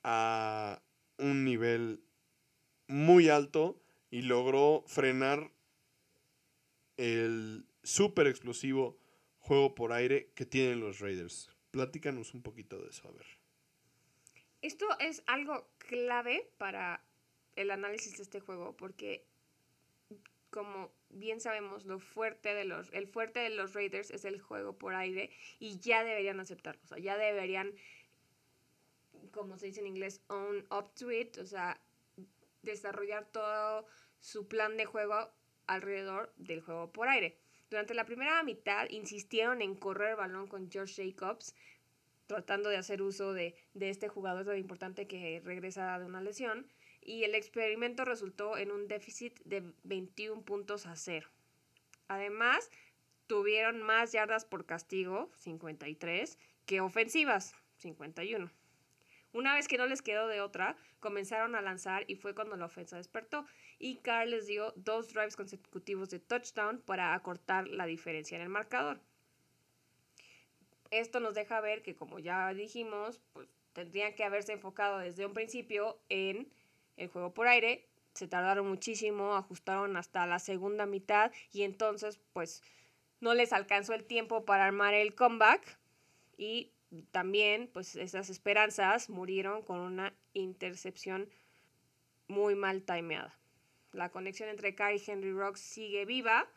a un nivel muy alto y logró frenar el súper explosivo juego por aire que tienen los Raiders. Platícanos un poquito de eso, a ver. Esto es algo clave para el análisis de este juego, porque como bien sabemos, lo fuerte de los, el fuerte de los Raiders es el juego por aire y ya deberían aceptarlo, o sea, ya deberían, como se dice en inglés, own up to it, o sea, desarrollar todo su plan de juego alrededor del juego por aire. Durante la primera mitad insistieron en correr el balón con George Jacobs, tratando de hacer uso de, este jugador tan importante que regresa de una lesión, y el experimento resultó en un déficit de 21 puntos a cero. Además, tuvieron más yardas por castigo, 53, que ofensivas, 51. Una vez que no les quedó de otra, comenzaron a lanzar y fue cuando la ofensa despertó. Y Carl les dio dos drives consecutivos de touchdown para acortar la diferencia en el marcador. Esto nos deja ver que, como ya dijimos, pues tendrían que haberse enfocado desde un principio en el juego por aire. Se tardaron muchísimo, ajustaron hasta la segunda mitad y entonces pues no les alcanzó el tiempo para armar el comeback y también, pues esas esperanzas murieron con una intercepción muy mal timeada. La conexión entre Kai y Henry Rocks sigue viva,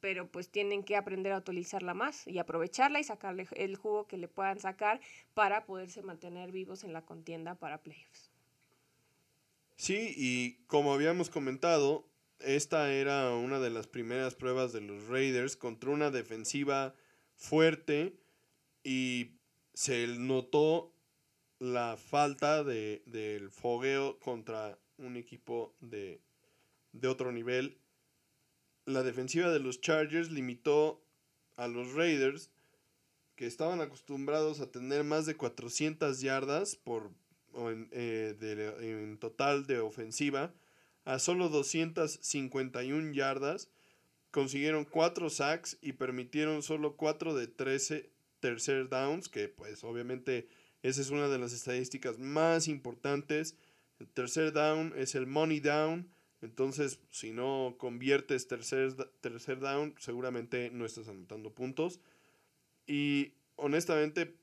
pero pues tienen que aprender a utilizarla más y aprovecharla y sacarle el jugo que le puedan sacar para poderse mantener vivos en la contienda para playoffs. Sí, y como habíamos comentado, esta era una de las primeras pruebas de los Raiders contra una defensiva fuerte y se notó la falta de, del fogueo contra un equipo de, de otro nivel. La defensiva de los Chargers limitó a los Raiders, que estaban acostumbrados a tener más de 400 yardas por, en, eh, en total de ofensiva, a solo 251 yardas. Consiguieron 4 sacks y permitieron solo 4 de 13 tercer downs, que pues obviamente esa es una de las estadísticas más importantes. El tercer down es el money down. Entonces, si no conviertes tercer, tercer down, seguramente no estás anotando puntos. Y honestamente,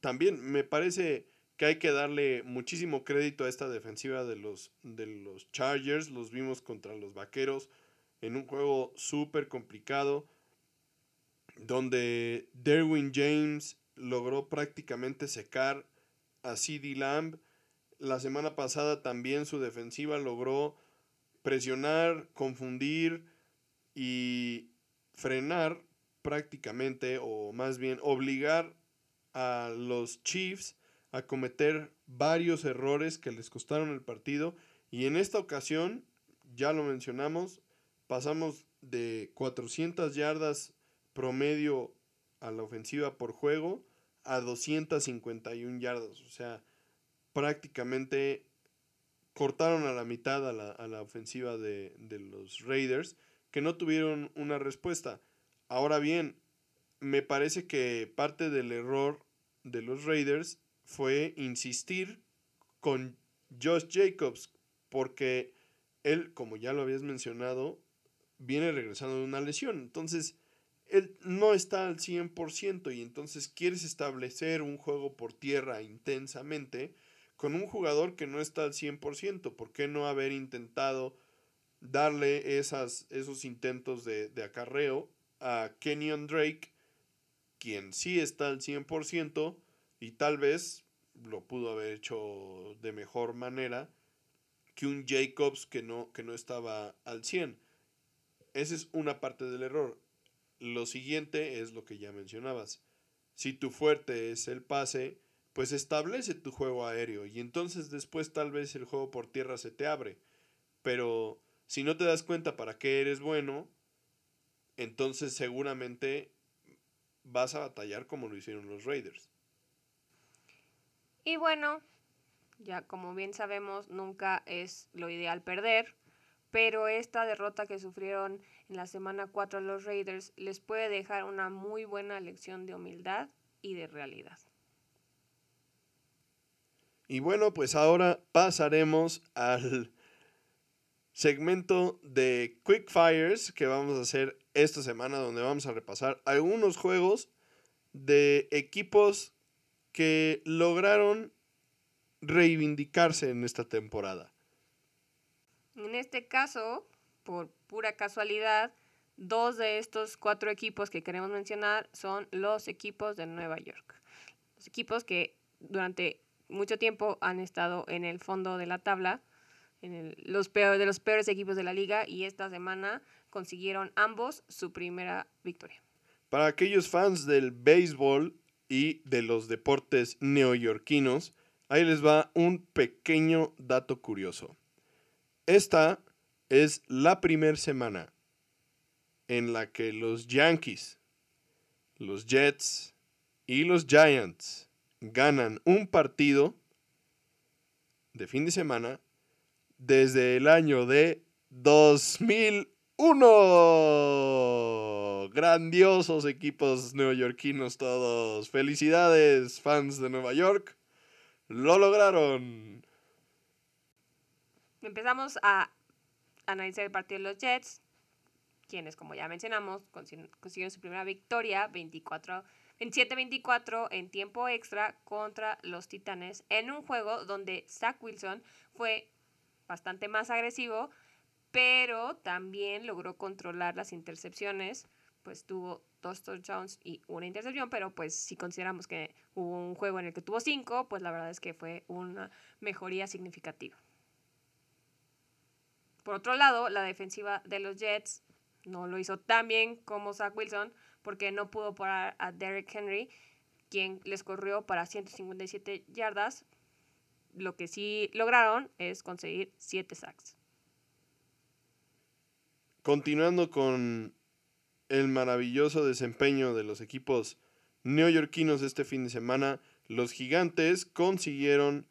también me parece que hay que darle muchísimo crédito a esta defensiva de los, de los Chargers. Los vimos contra los Vaqueros en un juego súper complicado donde Derwin James logró prácticamente secar a CD Lamb. La semana pasada también su defensiva logró presionar, confundir y frenar prácticamente, o más bien obligar a los Chiefs a cometer varios errores que les costaron el partido. Y en esta ocasión, ya lo mencionamos, pasamos de 400 yardas promedio a la ofensiva por juego a 251 yardas. O sea, prácticamente cortaron a la mitad a la, ofensiva de, de, los Raiders, que no tuvieron una respuesta. Ahora bien, me parece que parte del error de los Raiders fue insistir con Josh Jacobs, porque él, como ya lo habías mencionado, viene regresando de una lesión. Entonces, él no está al 100% y entonces quieres establecer un juego por tierra intensamente con un jugador que no está al 100%. ¿Por qué no haber intentado darle esos intentos de, de acarreo a Kenyon Drake, quien sí está al 100% y tal vez lo pudo haber hecho de mejor manera que un Jacobs que no, que no estaba al 100? Esa es una parte del error. Lo siguiente es lo que ya mencionabas. Si tu fuerte es el pase, pues establece tu juego aéreo y entonces después tal vez el juego por tierra se te abre. Pero si no te das cuenta para qué eres bueno, entonces seguramente vas a batallar como lo hicieron los Raiders. Y bueno, ya como bien sabemos, nunca es lo ideal perder pero esta derrota que sufrieron en la semana 4 los Raiders les puede dejar una muy buena lección de humildad y de realidad. Y bueno, pues ahora pasaremos al segmento de Quick Fires que vamos a hacer esta semana donde vamos a repasar algunos juegos de equipos que lograron reivindicarse en esta temporada. En este caso, por pura casualidad, dos de estos cuatro equipos que queremos mencionar son los equipos de Nueva York. Los equipos que durante mucho tiempo han estado en el fondo de la tabla, en los peores, de los peores equipos de la liga, y esta semana consiguieron ambos su primera victoria. Para aquellos fans del béisbol y de los deportes neoyorquinos, ahí les va un pequeño dato curioso. Esta es la primera semana en la que los Yankees, los Jets y los Giants ganan un partido de fin de semana desde el año de 2001. Grandiosos equipos neoyorquinos todos. Felicidades, fans de Nueva York. Lo lograron. Empezamos a analizar el partido de los Jets, quienes, como ya mencionamos, consiguieron su primera victoria 24 27-24 en tiempo extra contra los Titanes en un juego donde Zach Wilson fue bastante más agresivo, pero también logró controlar las intercepciones, pues tuvo dos touchdowns y una intercepción, pero pues si consideramos que hubo un juego en el que tuvo cinco, pues la verdad es que fue una mejoría significativa. Por otro lado, la defensiva de los Jets no lo hizo tan bien como Zach Wilson porque no pudo parar a Derrick Henry, quien les corrió para 157 yardas. Lo que sí lograron es conseguir 7 sacks. Continuando con el maravilloso desempeño de los equipos neoyorquinos este fin de semana, los gigantes consiguieron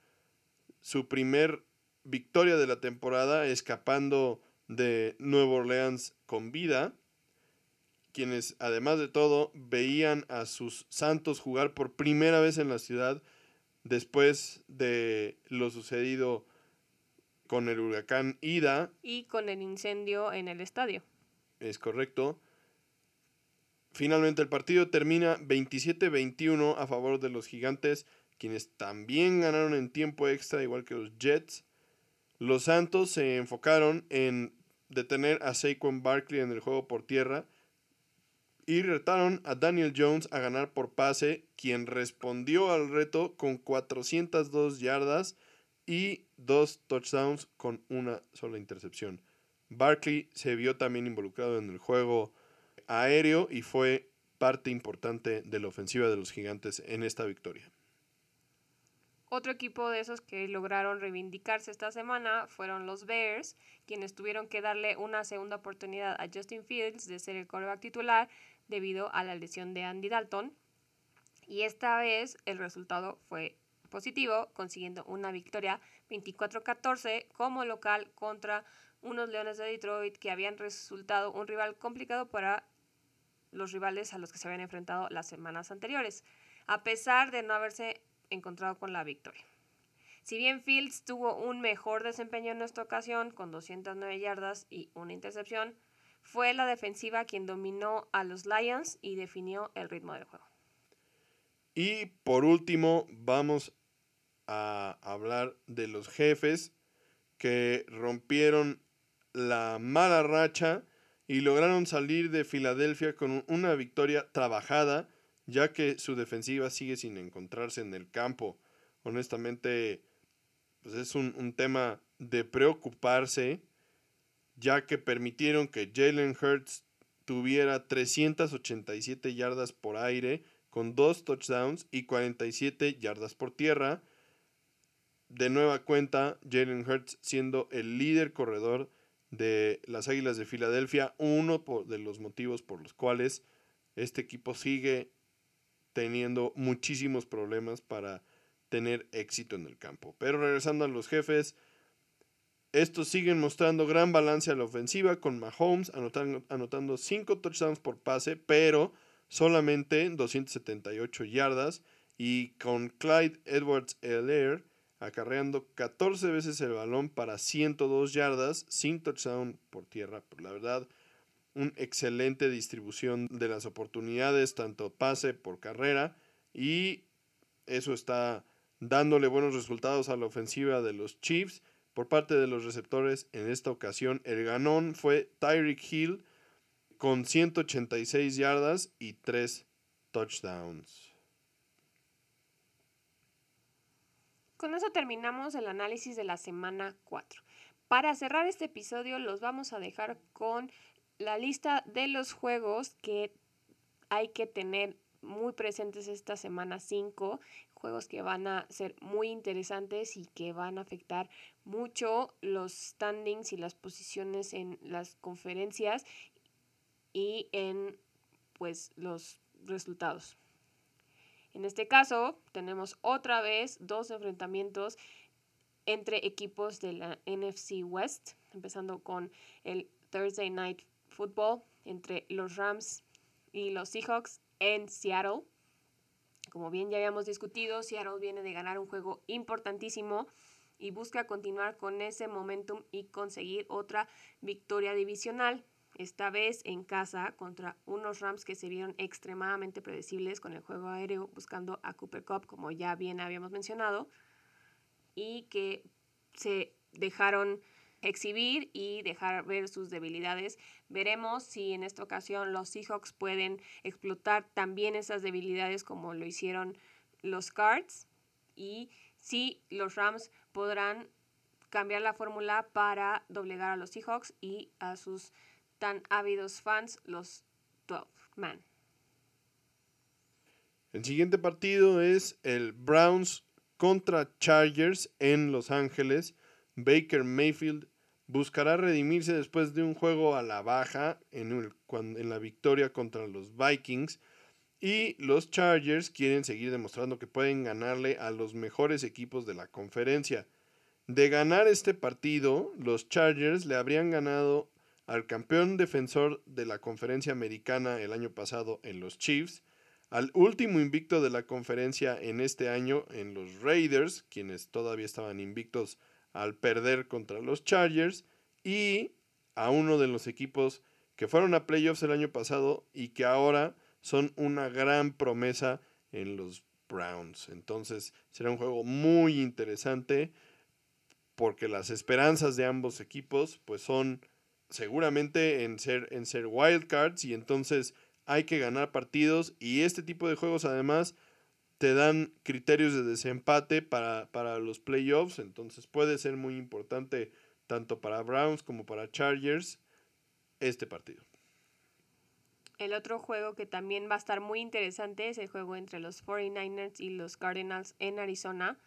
su primer victoria de la temporada, escapando de Nueva Orleans con vida, quienes además de todo veían a sus Santos jugar por primera vez en la ciudad después de lo sucedido con el huracán Ida. Y con el incendio en el estadio. Es correcto. Finalmente el partido termina 27-21 a favor de los gigantes. quienes también ganaron en tiempo extra, igual que los Jets. Los Santos se enfocaron en detener a Saquon Barkley en el juego por tierra y retaron a Daniel Jones a ganar por pase, quien respondió al reto con 402 yardas y dos touchdowns con una sola intercepción. Barkley se vio también involucrado en el juego aéreo y fue parte importante de la ofensiva de los gigantes en esta victoria. Otro equipo de esos que lograron reivindicarse esta semana fueron los Bears, quienes tuvieron que darle una segunda oportunidad a Justin Fields de ser el quarterback titular debido a la lesión de Andy Dalton. Y esta vez el resultado fue positivo, consiguiendo una victoria 24-14 como local contra unos Leones de Detroit que habían resultado un rival complicado para los rivales a los que se habían enfrentado las semanas anteriores, a pesar de no haberse encontrado con la victoria. Si bien Fields tuvo un mejor desempeño en esta ocasión, con 209 yardas y una intercepción, fue la defensiva quien dominó a los Lions y definió el ritmo del juego. Y por último, vamos a hablar de los jefes que rompieron la mala racha y lograron salir de Filadelfia con una victoria trabajada, ya que su defensiva sigue sin encontrarse en el campo. Honestamente, pues es un, un tema de preocuparse, ya que permitieron que Jalen Hurts tuviera 387 yardas por aire, con dos touchdowns y 47 yardas por tierra. De nueva cuenta, Jalen Hurts siendo el líder corredor de las Águilas de Filadelfia, uno de los motivos por los cuales este equipo sigue teniendo muchísimos problemas para tener éxito en el campo. Pero regresando a los jefes, estos siguen mostrando gran balance a la ofensiva con Mahomes anotando, anotando 5 touchdowns por pase, pero solamente 278 yardas y con Clyde Edwards Elair acarreando 14 veces el balón para 102 yardas sin touchdown por tierra. Por la verdad, una excelente distribución de las oportunidades, tanto pase por carrera, y eso está dándole buenos resultados a la ofensiva de los Chiefs. Por parte de los receptores, en esta ocasión, el ganón fue Tyreek Hill con 186 yardas y 3 touchdowns. Con eso terminamos el análisis de la semana 4. Para cerrar este episodio los vamos a dejar con la lista de los juegos que hay que tener muy presentes esta semana 5, juegos que van a ser muy interesantes y que van a afectar mucho los standings y las posiciones en las conferencias y en pues los resultados. En este caso, tenemos otra vez dos enfrentamientos entre equipos de la NFC West, empezando con el Thursday Night Football entre los Rams y los Seahawks en Seattle. Como bien ya habíamos discutido, Seattle viene de ganar un juego importantísimo y busca continuar con ese momentum y conseguir otra victoria divisional esta vez en casa contra unos Rams que se vieron extremadamente predecibles con el juego aéreo buscando a Cooper Cup, como ya bien habíamos mencionado, y que se dejaron exhibir y dejar ver sus debilidades. Veremos si en esta ocasión los Seahawks pueden explotar también esas debilidades como lo hicieron los Cards y si los Rams podrán cambiar la fórmula para doblegar a los Seahawks y a sus tan ávidos fans los 12 Man. El siguiente partido es el Browns contra Chargers en Los Ángeles. Baker Mayfield buscará redimirse después de un juego a la baja en, en la victoria contra los Vikings. Y los Chargers quieren seguir demostrando que pueden ganarle a los mejores equipos de la conferencia. De ganar este partido, los Chargers le habrían ganado al campeón defensor de la conferencia americana el año pasado en los Chiefs, al último invicto de la conferencia en este año en los Raiders, quienes todavía estaban invictos al perder contra los Chargers, y a uno de los equipos que fueron a playoffs el año pasado y que ahora son una gran promesa en los Browns. Entonces será un juego muy interesante porque las esperanzas de ambos equipos pues son seguramente en ser, en ser wildcards y entonces hay que ganar partidos y este tipo de juegos además te dan criterios de desempate para, para los playoffs, entonces puede ser muy importante tanto para Browns como para Chargers este partido. El otro juego que también va a estar muy interesante es el juego entre los 49ers y los Cardinals en Arizona.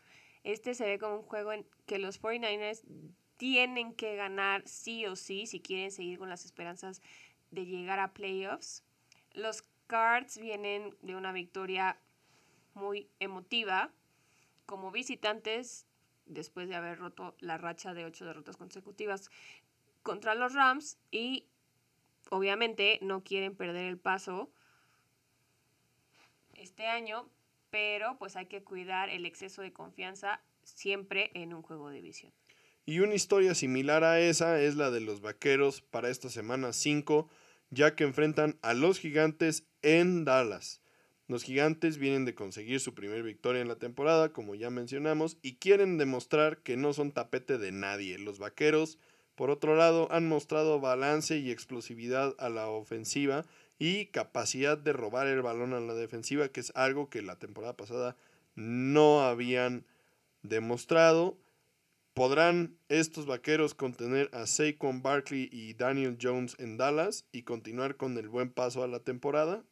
Este se ve como un juego en que los 49ers tienen que ganar sí o sí si quieren seguir con las esperanzas de llegar a playoffs. Los Cards vienen de una victoria muy emotiva como visitantes después de haber roto la racha de ocho derrotas consecutivas contra los Rams y obviamente no quieren perder el paso este año, pero pues hay que cuidar el exceso de confianza siempre en un juego de visión. Y una historia similar a esa es la de los Vaqueros para esta semana 5, ya que enfrentan a los Gigantes en Dallas. Los Gigantes vienen de conseguir su primer victoria en la temporada, como ya mencionamos, y quieren demostrar que no son tapete de nadie. Los Vaqueros por otro lado, han mostrado balance y explosividad a la ofensiva y capacidad de robar el balón a la defensiva, que es algo que la temporada pasada no habían demostrado. ¿Podrán estos vaqueros contener a Saquon Barkley y Daniel Jones en Dallas y continuar con el buen paso a la temporada?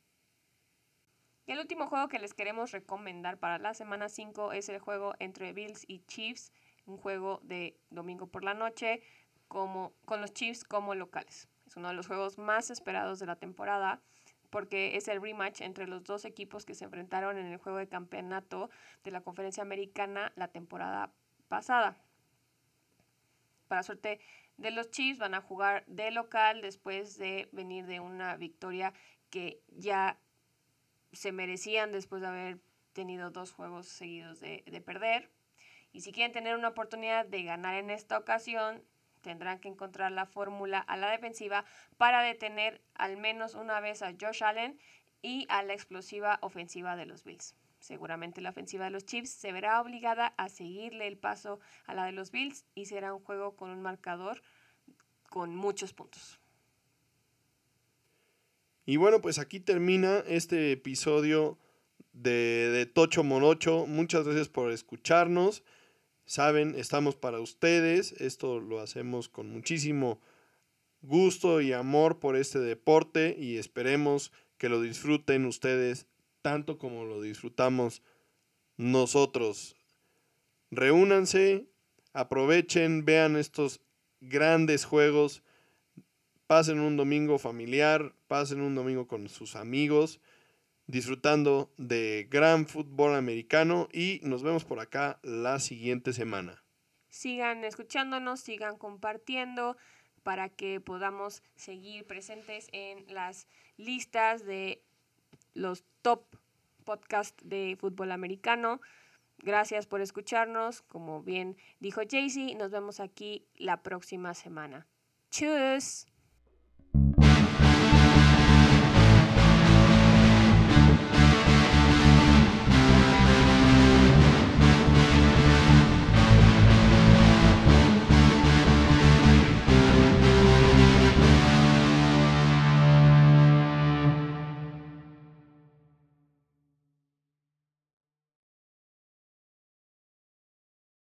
El último juego que les queremos recomendar para la semana 5 es el juego entre Bills y Chiefs, un juego de domingo por la noche como, con los Chiefs como locales. Es uno de los juegos más esperados de la temporada porque es el rematch entre los dos equipos que se enfrentaron en el juego de campeonato de la conferencia americana la temporada pasada. Para suerte de los Chiefs van a jugar de local después de venir de una victoria que ya se merecían después de haber tenido dos juegos seguidos de, de perder. Y si quieren tener una oportunidad de ganar en esta ocasión, tendrán que encontrar la fórmula a la defensiva para detener al menos una vez a Josh Allen y a la explosiva ofensiva de los Bills. Seguramente la ofensiva de los Chiefs se verá obligada a seguirle el paso a la de los Bills y será un juego con un marcador con muchos puntos. Y bueno, pues aquí termina este episodio de, de Tocho Morocho. Muchas gracias por escucharnos. Saben, estamos para ustedes. Esto lo hacemos con muchísimo gusto y amor por este deporte y esperemos que lo disfruten ustedes tanto como lo disfrutamos nosotros. Reúnanse, aprovechen, vean estos grandes juegos, pasen un domingo familiar, pasen un domingo con sus amigos disfrutando de gran fútbol americano y nos vemos por acá la siguiente semana. Sigan escuchándonos, sigan compartiendo para que podamos seguir presentes en las listas de los top podcasts de fútbol americano. Gracias por escucharnos. Como bien dijo Jaycee, nos vemos aquí la próxima semana. Tschüss.